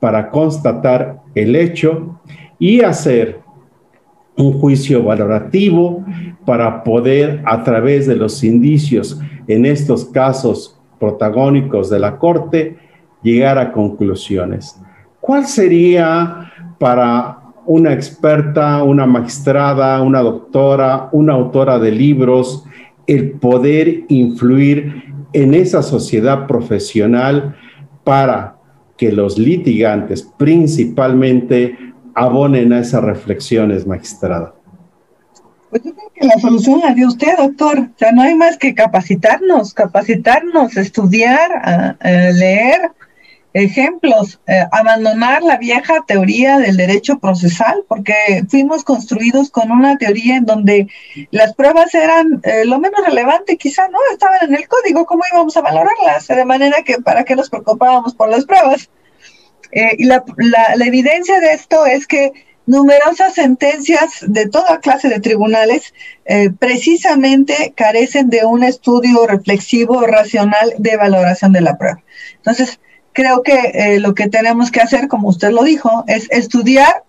para constatar el hecho y hacer un juicio valorativo para poder a través de los indicios, en estos casos protagónicos de la Corte, llegar a conclusiones. ¿Cuál sería para una experta, una magistrada, una doctora, una autora de libros, el poder influir en esa sociedad profesional para que los litigantes principalmente abonen a esas reflexiones, magistrada? Pues yo creo que la solución la dio usted, doctor. O sea, no hay más que capacitarnos, capacitarnos, estudiar, leer, ejemplos, eh, abandonar la vieja teoría del derecho procesal, porque fuimos construidos con una teoría en donde las pruebas eran eh, lo menos relevante, quizá no, estaban en el código, ¿cómo íbamos a valorarlas? De manera que para qué nos preocupábamos por las pruebas. Eh, y la, la, la evidencia de esto es que numerosas sentencias de toda clase de tribunales precisamente carecen de un estudio reflexivo, racional de valoración de la prueba. Entonces, creo que eh, lo que tenemos que hacer, como usted lo dijo, es estudiar,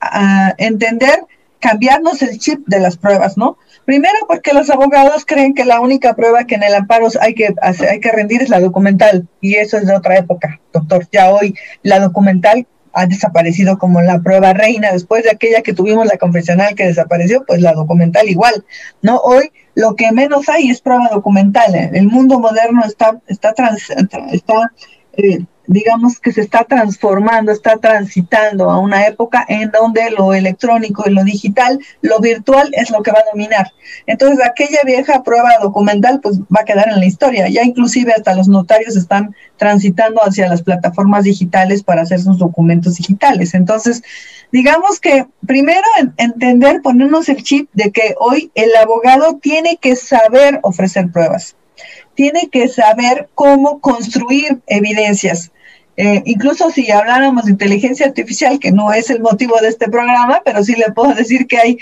entender, cambiarnos el chip de las pruebas, ¿no? Primero porque los abogados creen que la única prueba que en el amparo hay que, hay que rendir es la documental, y eso es de otra época, doctor. Ya hoy la documental ha desaparecido como la prueba reina, después de aquella que tuvimos la confesional que desapareció, pues la documental igual, ¿no? Hoy lo que menos hay es prueba documental. El mundo moderno está, está, está eh, digamos que se está transformando, está transitando a una época en donde lo electrónico y lo digital, lo virtual es lo que va a dominar. Entonces, aquella vieja prueba documental pues va a quedar en la historia. Ya inclusive hasta los notarios están transitando hacia las plataformas digitales para hacer sus documentos digitales. Entonces, digamos que primero entender, ponernos el chip de que hoy el abogado tiene que saber ofrecer pruebas tiene que saber cómo construir evidencias. Eh, incluso si habláramos de inteligencia artificial, que no es el motivo de este programa, pero sí le puedo decir que hay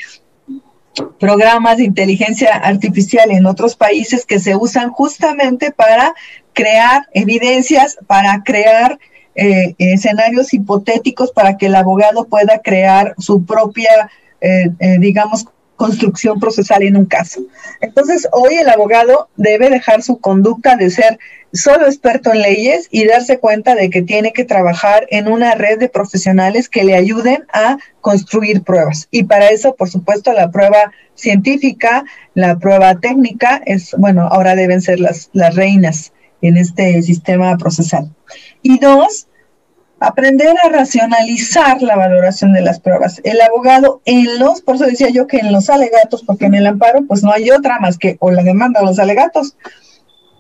programas de inteligencia artificial en otros países que se usan justamente para crear evidencias, para crear eh, escenarios hipotéticos para que el abogado pueda crear su propia, eh, digamos, construcción procesal en un caso. Entonces, hoy el abogado debe dejar su conducta de ser solo experto en leyes y darse cuenta de que tiene que trabajar en una red de profesionales que le ayuden a construir pruebas. Y para eso, por supuesto, la prueba científica, la prueba técnica, es, bueno, ahora deben ser las, las reinas en este sistema procesal. Y dos, aprender a racionalizar la valoración de las pruebas. El abogado en los, por eso decía yo que en los alegatos, porque en el amparo pues no hay otra más que o la demanda o los alegatos,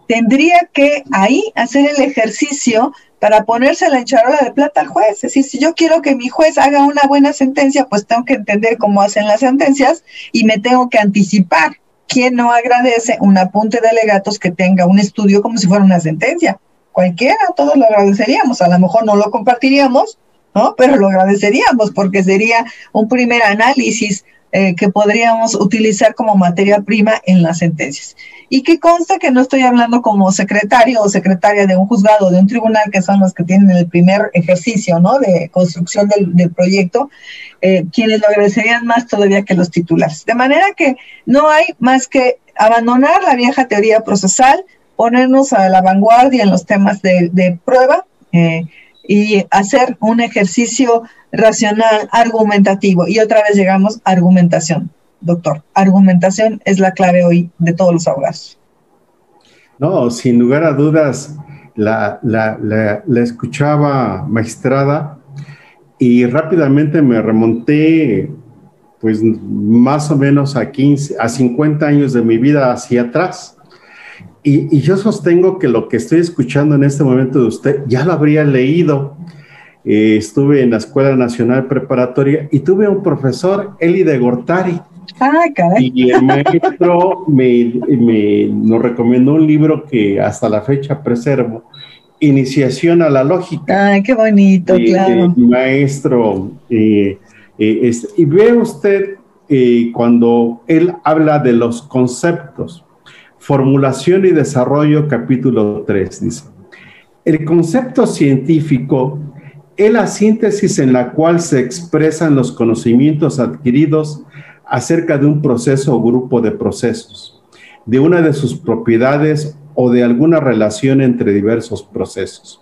tendría que ahí hacer el ejercicio para ponerse la encharola de plata al juez. Es decir, si yo quiero que mi juez haga una buena sentencia, pues tengo que entender cómo hacen las sentencias y me tengo que anticipar. ¿Quién no agradece un apunte de alegatos que tenga un estudio como si fuera una sentencia? Cualquiera, todos lo agradeceríamos, a lo mejor no lo compartiríamos, ¿no? Pero lo agradeceríamos porque sería un primer análisis eh, que podríamos utilizar como materia prima en las sentencias. Y que consta que no estoy hablando como secretario o secretaria de un juzgado, de un tribunal, que son los que tienen el primer ejercicio, ¿no? De construcción del, proyecto, eh, quienes lo agradecerían más todavía que los titulares. De manera que no hay más que abandonar la vieja teoría procesal, ponernos a la vanguardia en los temas de, prueba eh, y hacer un ejercicio racional, argumentativo. Y otra vez llegamos a argumentación, doctor. Argumentación es la clave hoy de todos los abogados. No, sin lugar a dudas, la, la, escuchaba magistrada y rápidamente me remonté pues más o menos a 15, a 50 años de mi vida hacia atrás y, yo sostengo que lo que estoy escuchando en este momento de usted ya lo habría leído. Eh, estuve en la Escuela Nacional Preparatoria y tuve un profesor, Eli de Gortari. Ah, caray. Y el maestro me, me, nos recomendó un libro que hasta la fecha preservo, Iniciación a la Lógica. Ay, qué bonito, claro. maestro, eh, eh, y ve usted cuando él habla de los conceptos, Formulación y Desarrollo, capítulo 3, dice. El concepto científico es la síntesis en la cual se expresan los conocimientos adquiridos acerca de un proceso o grupo de procesos, de una de sus propiedades o de alguna relación entre diversos procesos.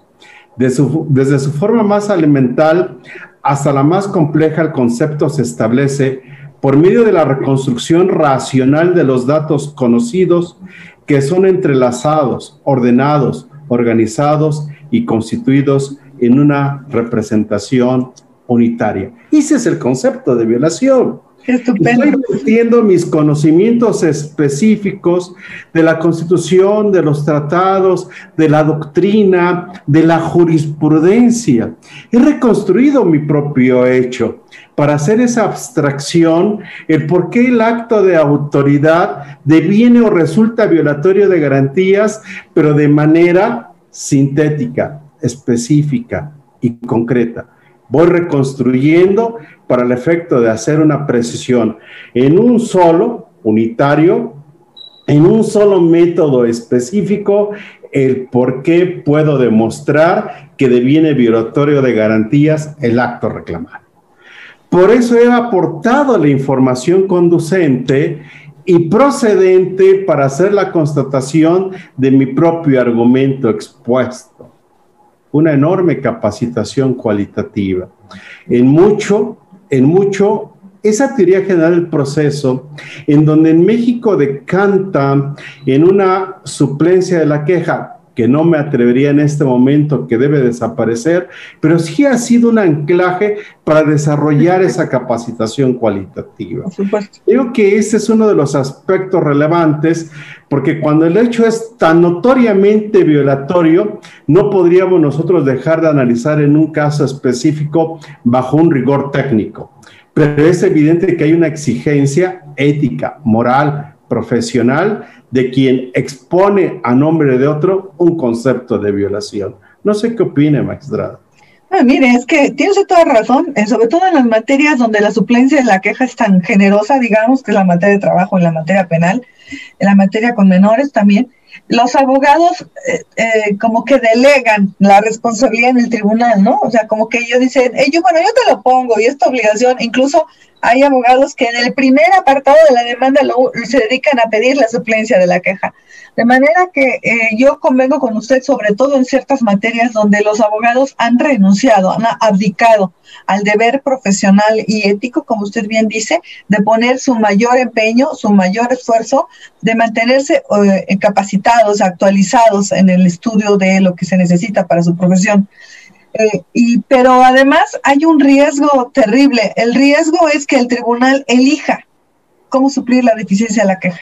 desde su forma más elemental hasta la más compleja, el concepto se establece por medio de la reconstrucción racional de los datos conocidos que son entrelazados, ordenados, organizados y constituidos en una representación unitaria. Ese es el concepto de violación. Estupendo. Estoy metiendo mis conocimientos específicos de la constitución, de los tratados, de la doctrina, de la jurisprudencia. He reconstruido mi propio hecho para hacer esa abstracción, el por qué el acto de autoridad deviene o resulta violatorio de garantías, pero de manera sintética, específica y concreta. Voy reconstruyendo para el efecto de hacer una precisión en un solo, unitario, en un solo método específico, el por qué puedo demostrar que deviene violatorio de garantías el acto reclamado. Por eso he aportado la información conducente y procedente para hacer la constatación de mi propio argumento expuesto. Una enorme capacitación cualitativa. En mucho, en mucho, esa teoría general del proceso, en donde en México decanta en una suplencia de la queja, que no me atrevería en este momento que debe desaparecer, pero sí ha sido un anclaje para desarrollar esa capacitación cualitativa. Creo que ese es uno de los aspectos relevantes, porque cuando el hecho es tan notoriamente violatorio, no podríamos nosotros dejar de analizar en un caso específico bajo un rigor técnico. Pero es evidente que hay una exigencia ética, moral, profesional de quien expone a nombre de otro un concepto de violación. No sé qué opine, Maxdrada. Ah, mire, es que tiene toda razón, eh, sobre todo en las materias donde la suplencia de la queja es tan generosa, digamos, que es la materia de trabajo, en la materia penal, en la materia con menores también, los abogados eh, eh, como que delegan la responsabilidad en el tribunal, ¿no? O sea, como que ellos dicen, yo, bueno, yo te lo pongo y esta obligación, incluso hay abogados que en el primer apartado de la demanda se dedican a pedir la suplencia de la queja. De manera que eh, yo convengo con usted sobre todo en ciertas materias donde los abogados han renunciado, han abdicado al deber profesional y ético, como usted bien dice, de poner su mayor empeño, su mayor esfuerzo, de mantenerse eh, capacitados, actualizados en el estudio de lo que se necesita para su profesión. Eh, y, pero además hay un riesgo terrible. El riesgo es que el tribunal elija cómo suplir la deficiencia de la queja.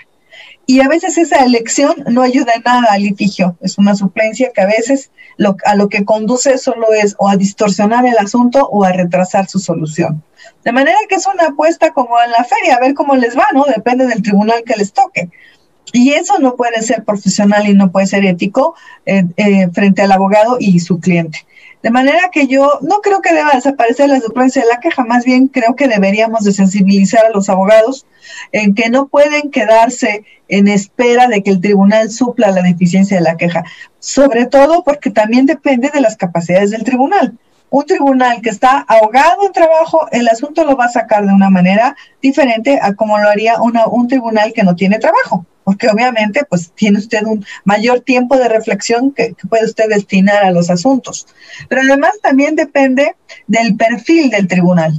Y a veces esa elección no ayuda en nada al litigio. Es una suplencia que a veces lo, a lo que conduce solo es o a distorsionar el asunto o a retrasar su solución. De manera que es una apuesta como en la feria, a ver cómo les va, ¿no? Depende del tribunal que les toque. Y eso no puede ser profesional y no puede ser ético eh, eh, frente al abogado y su cliente. De manera que yo no creo que deba desaparecer la suplencia de la queja, más bien creo que deberíamos de sensibilizar a los abogados en que no pueden quedarse en espera de que el tribunal supla la deficiencia de la queja, sobre todo porque también depende de las capacidades del tribunal. Un tribunal que está ahogado en trabajo, el asunto lo va a sacar de una manera diferente a como lo haría un tribunal que no tiene trabajo porque obviamente pues tiene usted un mayor tiempo de reflexión que, puede usted destinar a los asuntos. Pero además también depende del perfil del tribunal,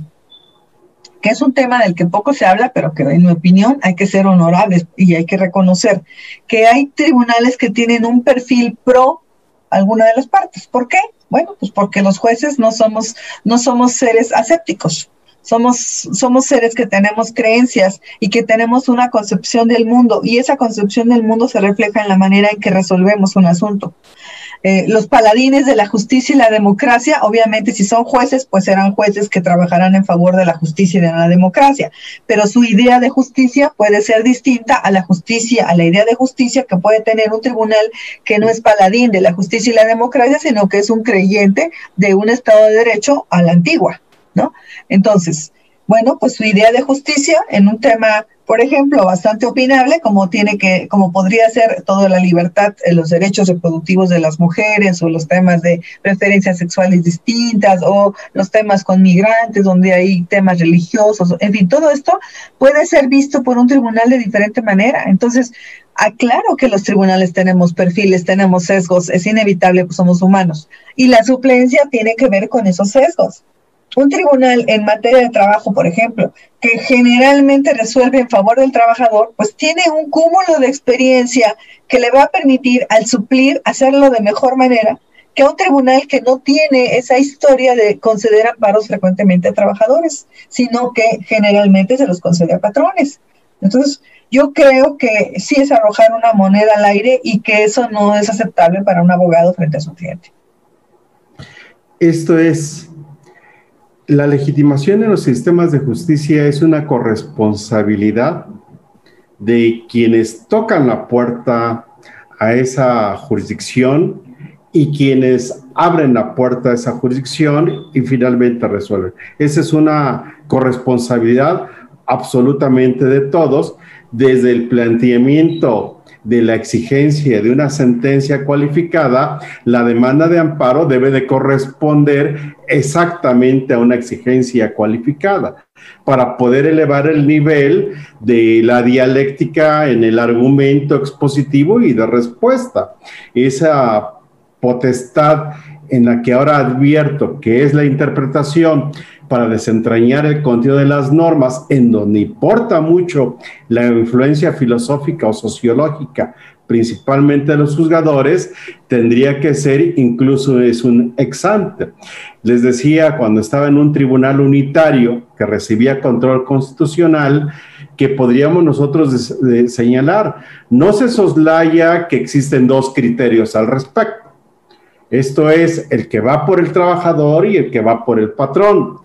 que es un tema del que poco se habla, pero que en mi opinión hay que ser honorables y hay que reconocer que hay tribunales que tienen un perfil pro alguna de las partes. ¿Por qué? Bueno, pues porque los jueces no somos, no somos seres asépticos. Somos, somos seres que tenemos creencias y que tenemos una concepción del mundo y esa concepción del mundo se refleja en la manera en que resolvemos un asunto. Eh, los paladines de la justicia y la democracia, obviamente si son jueces, pues serán jueces que trabajarán en favor de la justicia y de la democracia, pero su idea de justicia puede ser distinta a la justicia, a la idea de justicia que puede tener un tribunal que no es paladín de la justicia y la democracia, sino que es un creyente de un Estado de Derecho a la antigua. ¿no? Entonces, bueno, pues su idea de justicia en un tema, por ejemplo, bastante opinable, como tiene que, como podría ser toda la libertad, los derechos reproductivos de las mujeres, o los temas de preferencias sexuales distintas, o los temas con migrantes, donde hay temas religiosos, en fin, todo esto puede ser visto por un tribunal de diferente manera. Entonces, aclaro que los tribunales tenemos perfiles, tenemos sesgos, es inevitable, pues somos humanos. Y la suplencia tiene que ver con esos sesgos un tribunal en materia de trabajo, por ejemplo, que generalmente resuelve en favor del trabajador, pues tiene un cúmulo de experiencia que le va a permitir al suplir hacerlo de mejor manera que un tribunal que no tiene esa historia de conceder amparos frecuentemente a trabajadores, sino que generalmente se los concede a patrones. Entonces, yo creo que sí es arrojar una moneda al aire y que eso no es aceptable para un abogado frente a su cliente. Esto es la legitimación en los sistemas de justicia es una corresponsabilidad de quienes tocan la puerta a esa jurisdicción y quienes abren la puerta a esa jurisdicción y finalmente resuelven. Esa es una corresponsabilidad absolutamente de todos, desde el planteamiento de la exigencia de una sentencia cualificada, la demanda de amparo debe de corresponder exactamente a una exigencia cualificada para poder elevar el nivel de la dialéctica en el argumento expositivo y de respuesta. Esa potestad en la que ahora advierto que es la interpretación para desentrañar el contenido de las normas, en donde importa mucho la influencia filosófica o sociológica, principalmente de los juzgadores, tendría que ser incluso es un exante. Les decía cuando estaba en un tribunal unitario que recibía control constitucional, que podríamos nosotros señalar. No se soslaya que existen dos criterios al respecto. Esto es el que va por el trabajador y el que va por el patrón.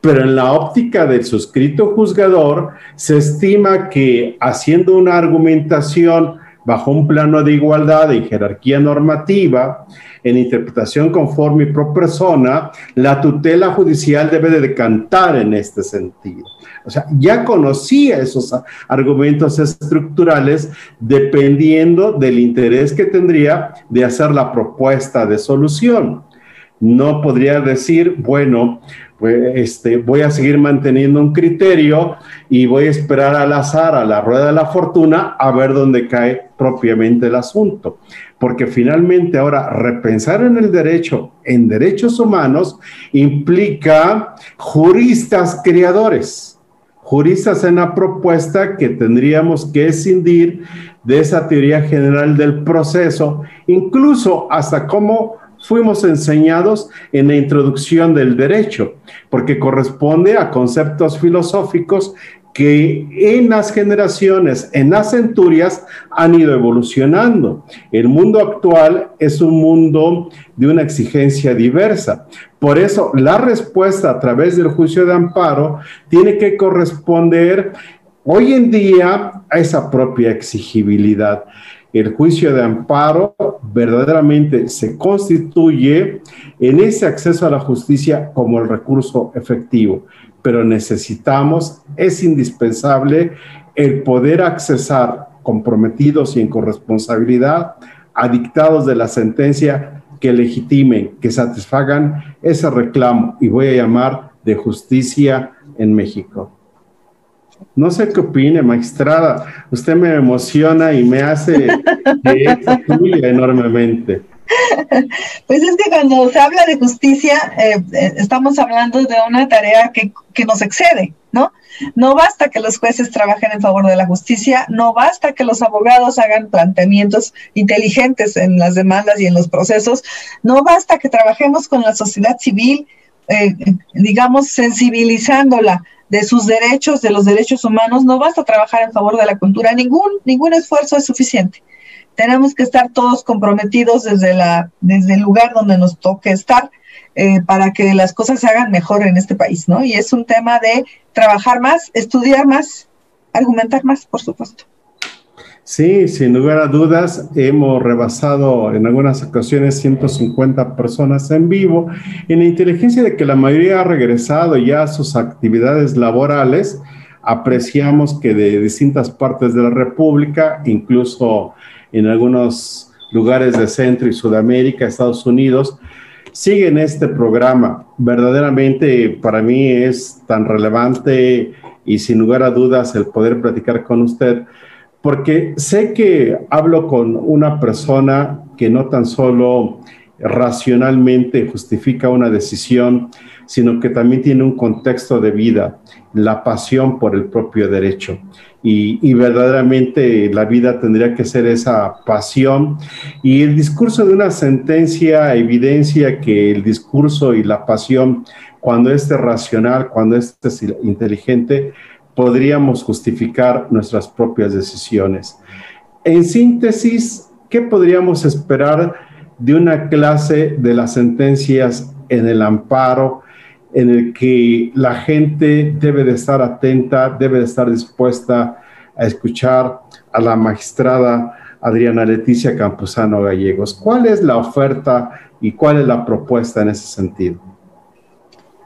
Pero en la óptica del suscrito juzgador, se estima que haciendo una argumentación bajo un plano de igualdad y jerarquía normativa, en interpretación conforme y pro persona, la tutela judicial debe de decantar en este sentido. O sea, ya conocía esos argumentos estructurales dependiendo del interés que tendría de hacer la propuesta de solución. No podría decir, bueno, pues, este, voy a seguir manteniendo un criterio y voy a esperar al azar, a la rueda de la fortuna, a ver dónde cae propiamente el asunto. Porque finalmente ahora repensar en el derecho, en derechos humanos, implica juristas creadores juristas en la propuesta que tendríamos que escindir de esa teoría general del proceso, incluso hasta cómo fuimos enseñados en la introducción del derecho, porque corresponde a conceptos filosóficos que en las generaciones, en las centurias, han ido evolucionando. El mundo actual es un mundo de una exigencia diversa. Por eso, la respuesta a través del juicio de amparo tiene que corresponder hoy en día a esa propia exigibilidad. El juicio de amparo verdaderamente se constituye en ese acceso a la justicia como el recurso efectivo pero necesitamos, es indispensable el poder accesar comprometidos y en corresponsabilidad a dictados de la sentencia que legitimen, que satisfagan ese reclamo y voy a llamar de justicia en México. No sé qué opine, magistrada. Usted me emociona y me hace que enormemente. Pues es que cuando se habla de justicia, eh, eh, estamos hablando de una tarea que, que, nos excede, ¿no? No basta que los jueces trabajen en favor de la justicia, no basta que los abogados hagan planteamientos inteligentes en las demandas y en los procesos, no basta que trabajemos con la sociedad civil, eh, digamos, sensibilizándola de sus derechos, de los derechos humanos, no basta trabajar en favor de la cultura, ningún, ningún esfuerzo es suficiente tenemos que estar todos comprometidos desde, la, desde el lugar donde nos toque estar eh, para que las cosas se hagan mejor en este país, ¿no? Y es un tema de trabajar más, estudiar más, argumentar más, por supuesto. Sí, sin lugar a dudas, hemos rebasado en algunas ocasiones 150 personas en vivo. En la inteligencia de que la mayoría ha regresado ya a sus actividades laborales, apreciamos que de distintas partes de la República, incluso en algunos lugares de Centro y Sudamérica, Estados Unidos, siguen este programa. Verdaderamente para mí es tan relevante y sin lugar a dudas el poder platicar con usted, porque sé que hablo con una persona que no tan solo racionalmente justifica una decisión, sino que también tiene un contexto de vida, la pasión por el propio derecho y, verdaderamente la vida tendría que ser esa pasión. Y el discurso de una sentencia evidencia que el discurso y la pasión, cuando es racional, cuando es inteligente, podríamos justificar nuestras propias decisiones. En síntesis, ¿qué podríamos esperar de una clase de las sentencias en el amparo? En el que la gente debe de estar atenta, debe de estar dispuesta a escuchar a la magistrada Adriana Leticia Campuzano Gallegos. ¿Cuál es la oferta y cuál es la propuesta en ese sentido?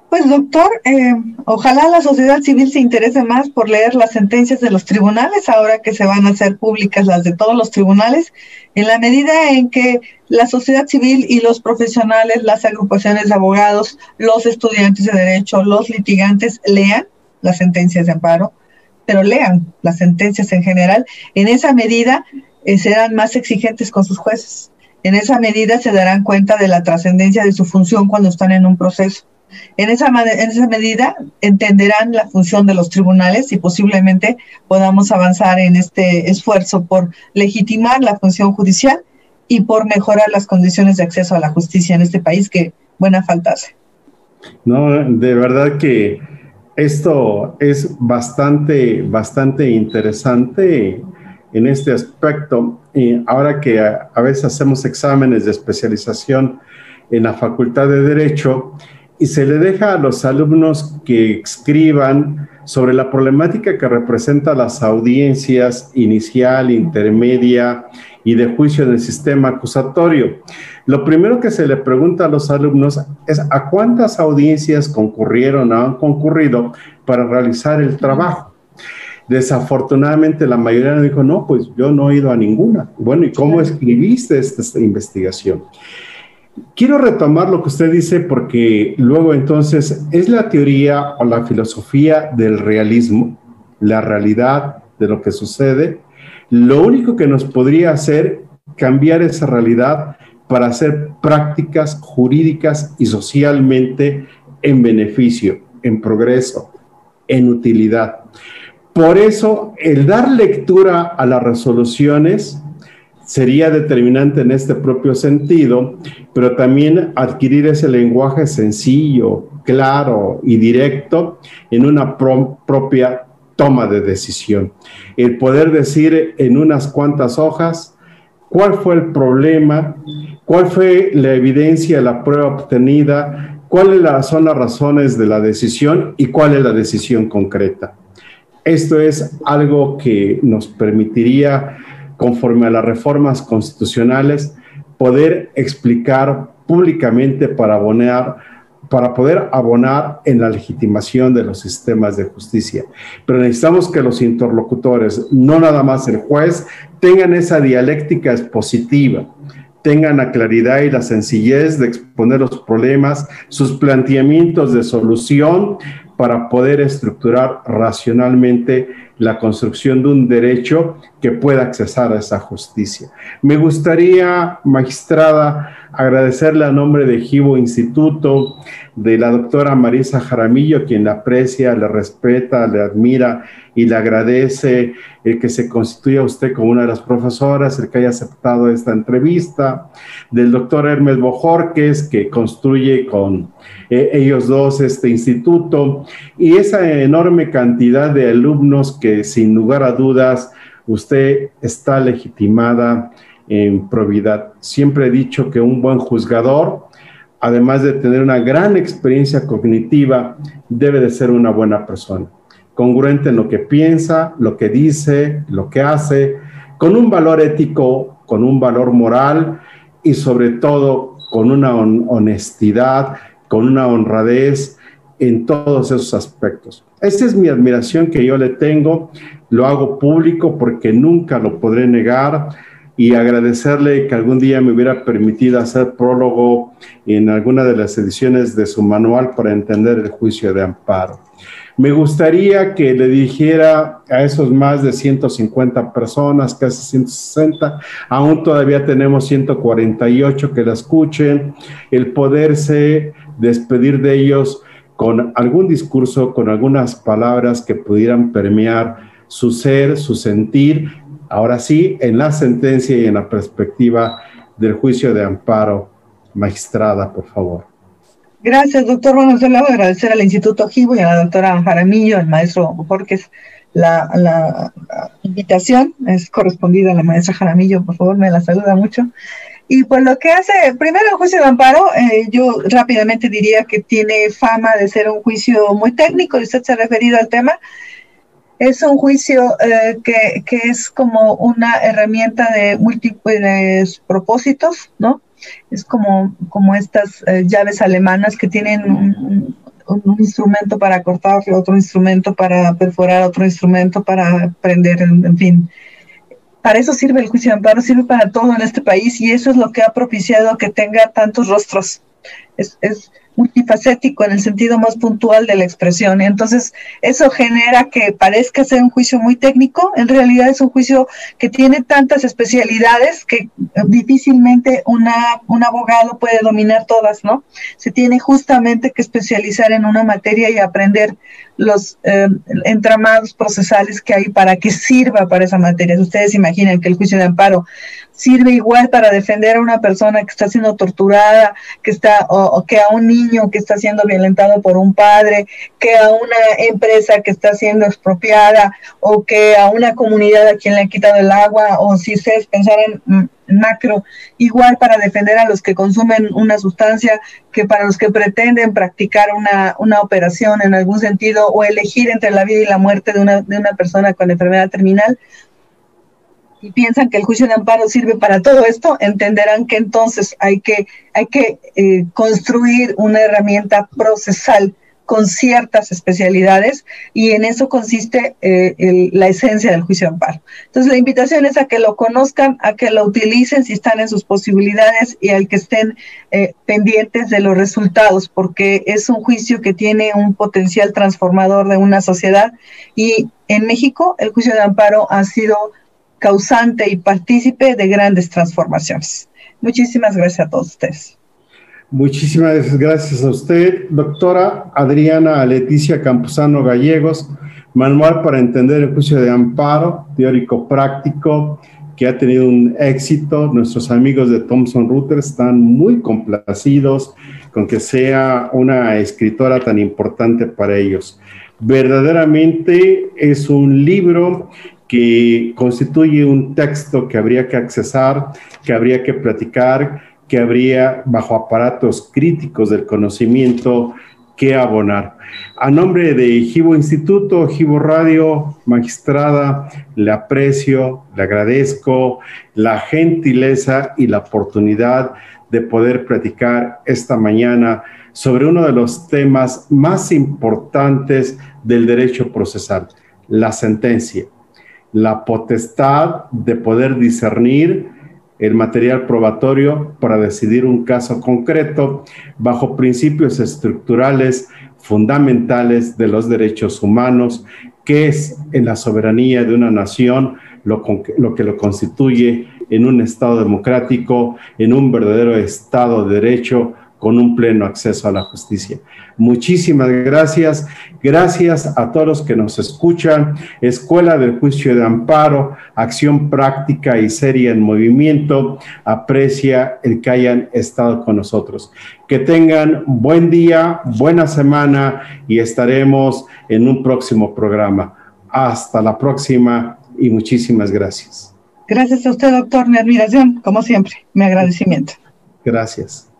Pues doctor, eh, ojalá la sociedad civil se interese más por leer las sentencias de los tribunales, ahora que se van a hacer públicas las de todos los tribunales, en la medida en que la sociedad civil y los profesionales, las agrupaciones de abogados, los estudiantes de derecho, los litigantes lean las sentencias de amparo, pero lean las sentencias en general, en esa medida eh, serán más exigentes con sus jueces En esa medida se darán cuenta de la trascendencia de su función cuando están en un proceso. En esa, en esa medida entenderán la función de los tribunales y posiblemente podamos avanzar en este esfuerzo por legitimar la función judicial y por mejorar las condiciones de acceso a la justicia en este país que buena falta hace. No, de verdad que esto es bastante, bastante interesante en este aspecto. Y ahora que a, veces hacemos exámenes de especialización en la Facultad de Derecho y se le deja a los alumnos que escriban sobre la problemática que representa las audiencias inicial, intermedia y de juicio en el sistema acusatorio. Lo primero que se le pregunta a los alumnos es a cuántas audiencias concurrieron o han concurrido para realizar el trabajo. Desafortunadamente la mayoría dijo, no, pues yo no he ido a ninguna. Bueno, ¿y cómo escribiste esta, investigación? Quiero retomar lo que usted dice porque luego entonces es la teoría o la filosofía del realismo, la realidad de lo que sucede. Lo único que nos podría hacer cambiar esa realidad para hacer prácticas jurídicas y socialmente en beneficio, en progreso, en utilidad. Por eso, el dar lectura a las resoluciones sería determinante en este propio sentido, pero también adquirir ese lenguaje sencillo, claro y directo en una propia toma de decisión. El poder decir en unas cuantas hojas cuál fue el problema, cuál fue la evidencia, la prueba obtenida, cuáles son las razones de la decisión y cuál es la decisión concreta. Esto es algo que nos permitiría, conforme a las reformas constitucionales, poder explicar públicamente para abonar para poder abonar en la legitimación de los sistemas de justicia. Pero necesitamos que los interlocutores, no nada más el juez, tengan esa dialéctica expositiva, tengan la claridad y la sencillez de exponer los problemas, sus planteamientos de solución para poder estructurar racionalmente la construcción de un derecho que pueda accesar a esa justicia. Me gustaría, magistrada, agradecerle a nombre de Givo Instituto, de la doctora Marisa Jaramillo, quien la aprecia, le respeta, le admira y le agradece el que se constituya usted como una de las profesoras, el que haya aceptado esta entrevista, del doctor Hermes Bojorques, que construye con eh, ellos dos este instituto, y esa enorme cantidad de alumnos que sin lugar a dudas usted está legitimada en probidad. Siempre he dicho que un buen juzgador, además de tener una gran experiencia cognitiva, debe de ser una buena persona, congruente en lo que piensa, lo que dice, lo que hace, con un valor ético, con un valor moral y sobre todo con una honestidad, con una honradez en todos esos aspectos. Esa es mi admiración que yo le tengo, lo hago público porque nunca lo podré negar y agradecerle que algún día me hubiera permitido hacer prólogo en alguna de las ediciones de su manual para entender el juicio de amparo. Me gustaría que le dijera a esos más de 150 personas, casi 160, aún todavía tenemos 148 que la escuchen, el poderse despedir de ellos con algún discurso, con algunas palabras que pudieran permear su ser, su sentir, ahora sí, en la sentencia y en la perspectiva del juicio de amparo. Magistrada, por favor. Gracias, doctor. Bueno, yo le voy a agradecer al Instituto Gibo y a la doctora Jaramillo, al maestro Jorge, la, la, invitación. Es correspondida a la maestra Jaramillo, por favor, me la saluda mucho. Y pues lo que hace, primero el juicio de amparo, eh, yo rápidamente diría que tiene fama de ser un juicio muy técnico, y usted se ha referido al tema. Es un juicio eh, que, que, es como una herramienta de múltiples propósitos, ¿no? Es como, como estas eh, llaves alemanas que tienen un, instrumento para cortar, otro instrumento para perforar, otro instrumento para prender, en fin para eso sirve el juicio de amparo, sirve para todo en este país y eso es lo que ha propiciado que tenga tantos rostros. Es, multifacético en el sentido más puntual de la expresión. Entonces, eso genera que parezca ser un juicio muy técnico, en realidad es un juicio que tiene tantas especialidades que difícilmente una, un abogado puede dominar todas, ¿no? Se tiene justamente que especializar en una materia y aprender los eh, entramados procesales que hay para que sirva para esa materia. Ustedes imaginan que el juicio de amparo sirve igual para defender a una persona que está siendo torturada, que está, o, que a un niño que está siendo violentado por un padre, que a una empresa que está siendo expropiada, o que a una comunidad a quien le han quitado el agua, o si ustedes pensar en macro, igual para defender a los que consumen una sustancia que para los que pretenden practicar una, una operación en algún sentido o elegir entre la vida y la muerte de una, de una persona con enfermedad terminal, y piensan que el juicio de amparo sirve para todo esto, entenderán que entonces hay que, hay que eh, construir una herramienta procesal con ciertas especialidades y en eso consiste eh, la esencia del juicio de amparo. Entonces la invitación es a que lo conozcan, a que lo utilicen si están en sus posibilidades y al que estén eh, pendientes de los resultados, porque es un juicio que tiene un potencial transformador de una sociedad y en México el juicio de amparo ha sido causante y partícipe de grandes transformaciones. Muchísimas gracias a todos ustedes. Muchísimas gracias a usted, doctora Adriana Leticia Campuzano Gallegos, Manual para entender el juicio de amparo, teórico práctico, que ha tenido un éxito. Nuestros amigos de Thomson Reuters están muy complacidos con que sea una escritora tan importante para ellos. Verdaderamente es un libro que constituye un texto que habría que accesar, que habría que platicar, que habría bajo aparatos críticos del conocimiento que abonar. A nombre de Gibo Instituto, Gibo Radio, magistrada, le aprecio, le agradezco la gentileza y la oportunidad de poder platicar esta mañana sobre uno de los temas más importantes del derecho procesal, la sentencia la potestad de poder discernir el material probatorio para decidir un caso concreto bajo principios estructurales fundamentales de los derechos humanos, que es en la soberanía de una nación lo, lo, que lo constituye en un Estado democrático, en un verdadero Estado de Derecho con un pleno acceso a la justicia. Muchísimas gracias. Gracias a todos los que nos escuchan. Escuela del Juicio de Amparo, acción práctica y seria en movimiento. Aprecia el que hayan estado con nosotros. Que tengan buen día, buena semana y estaremos en un próximo programa. Hasta la próxima y muchísimas gracias. Gracias a usted, doctor. Mi admiración, como siempre. Mi agradecimiento. Gracias.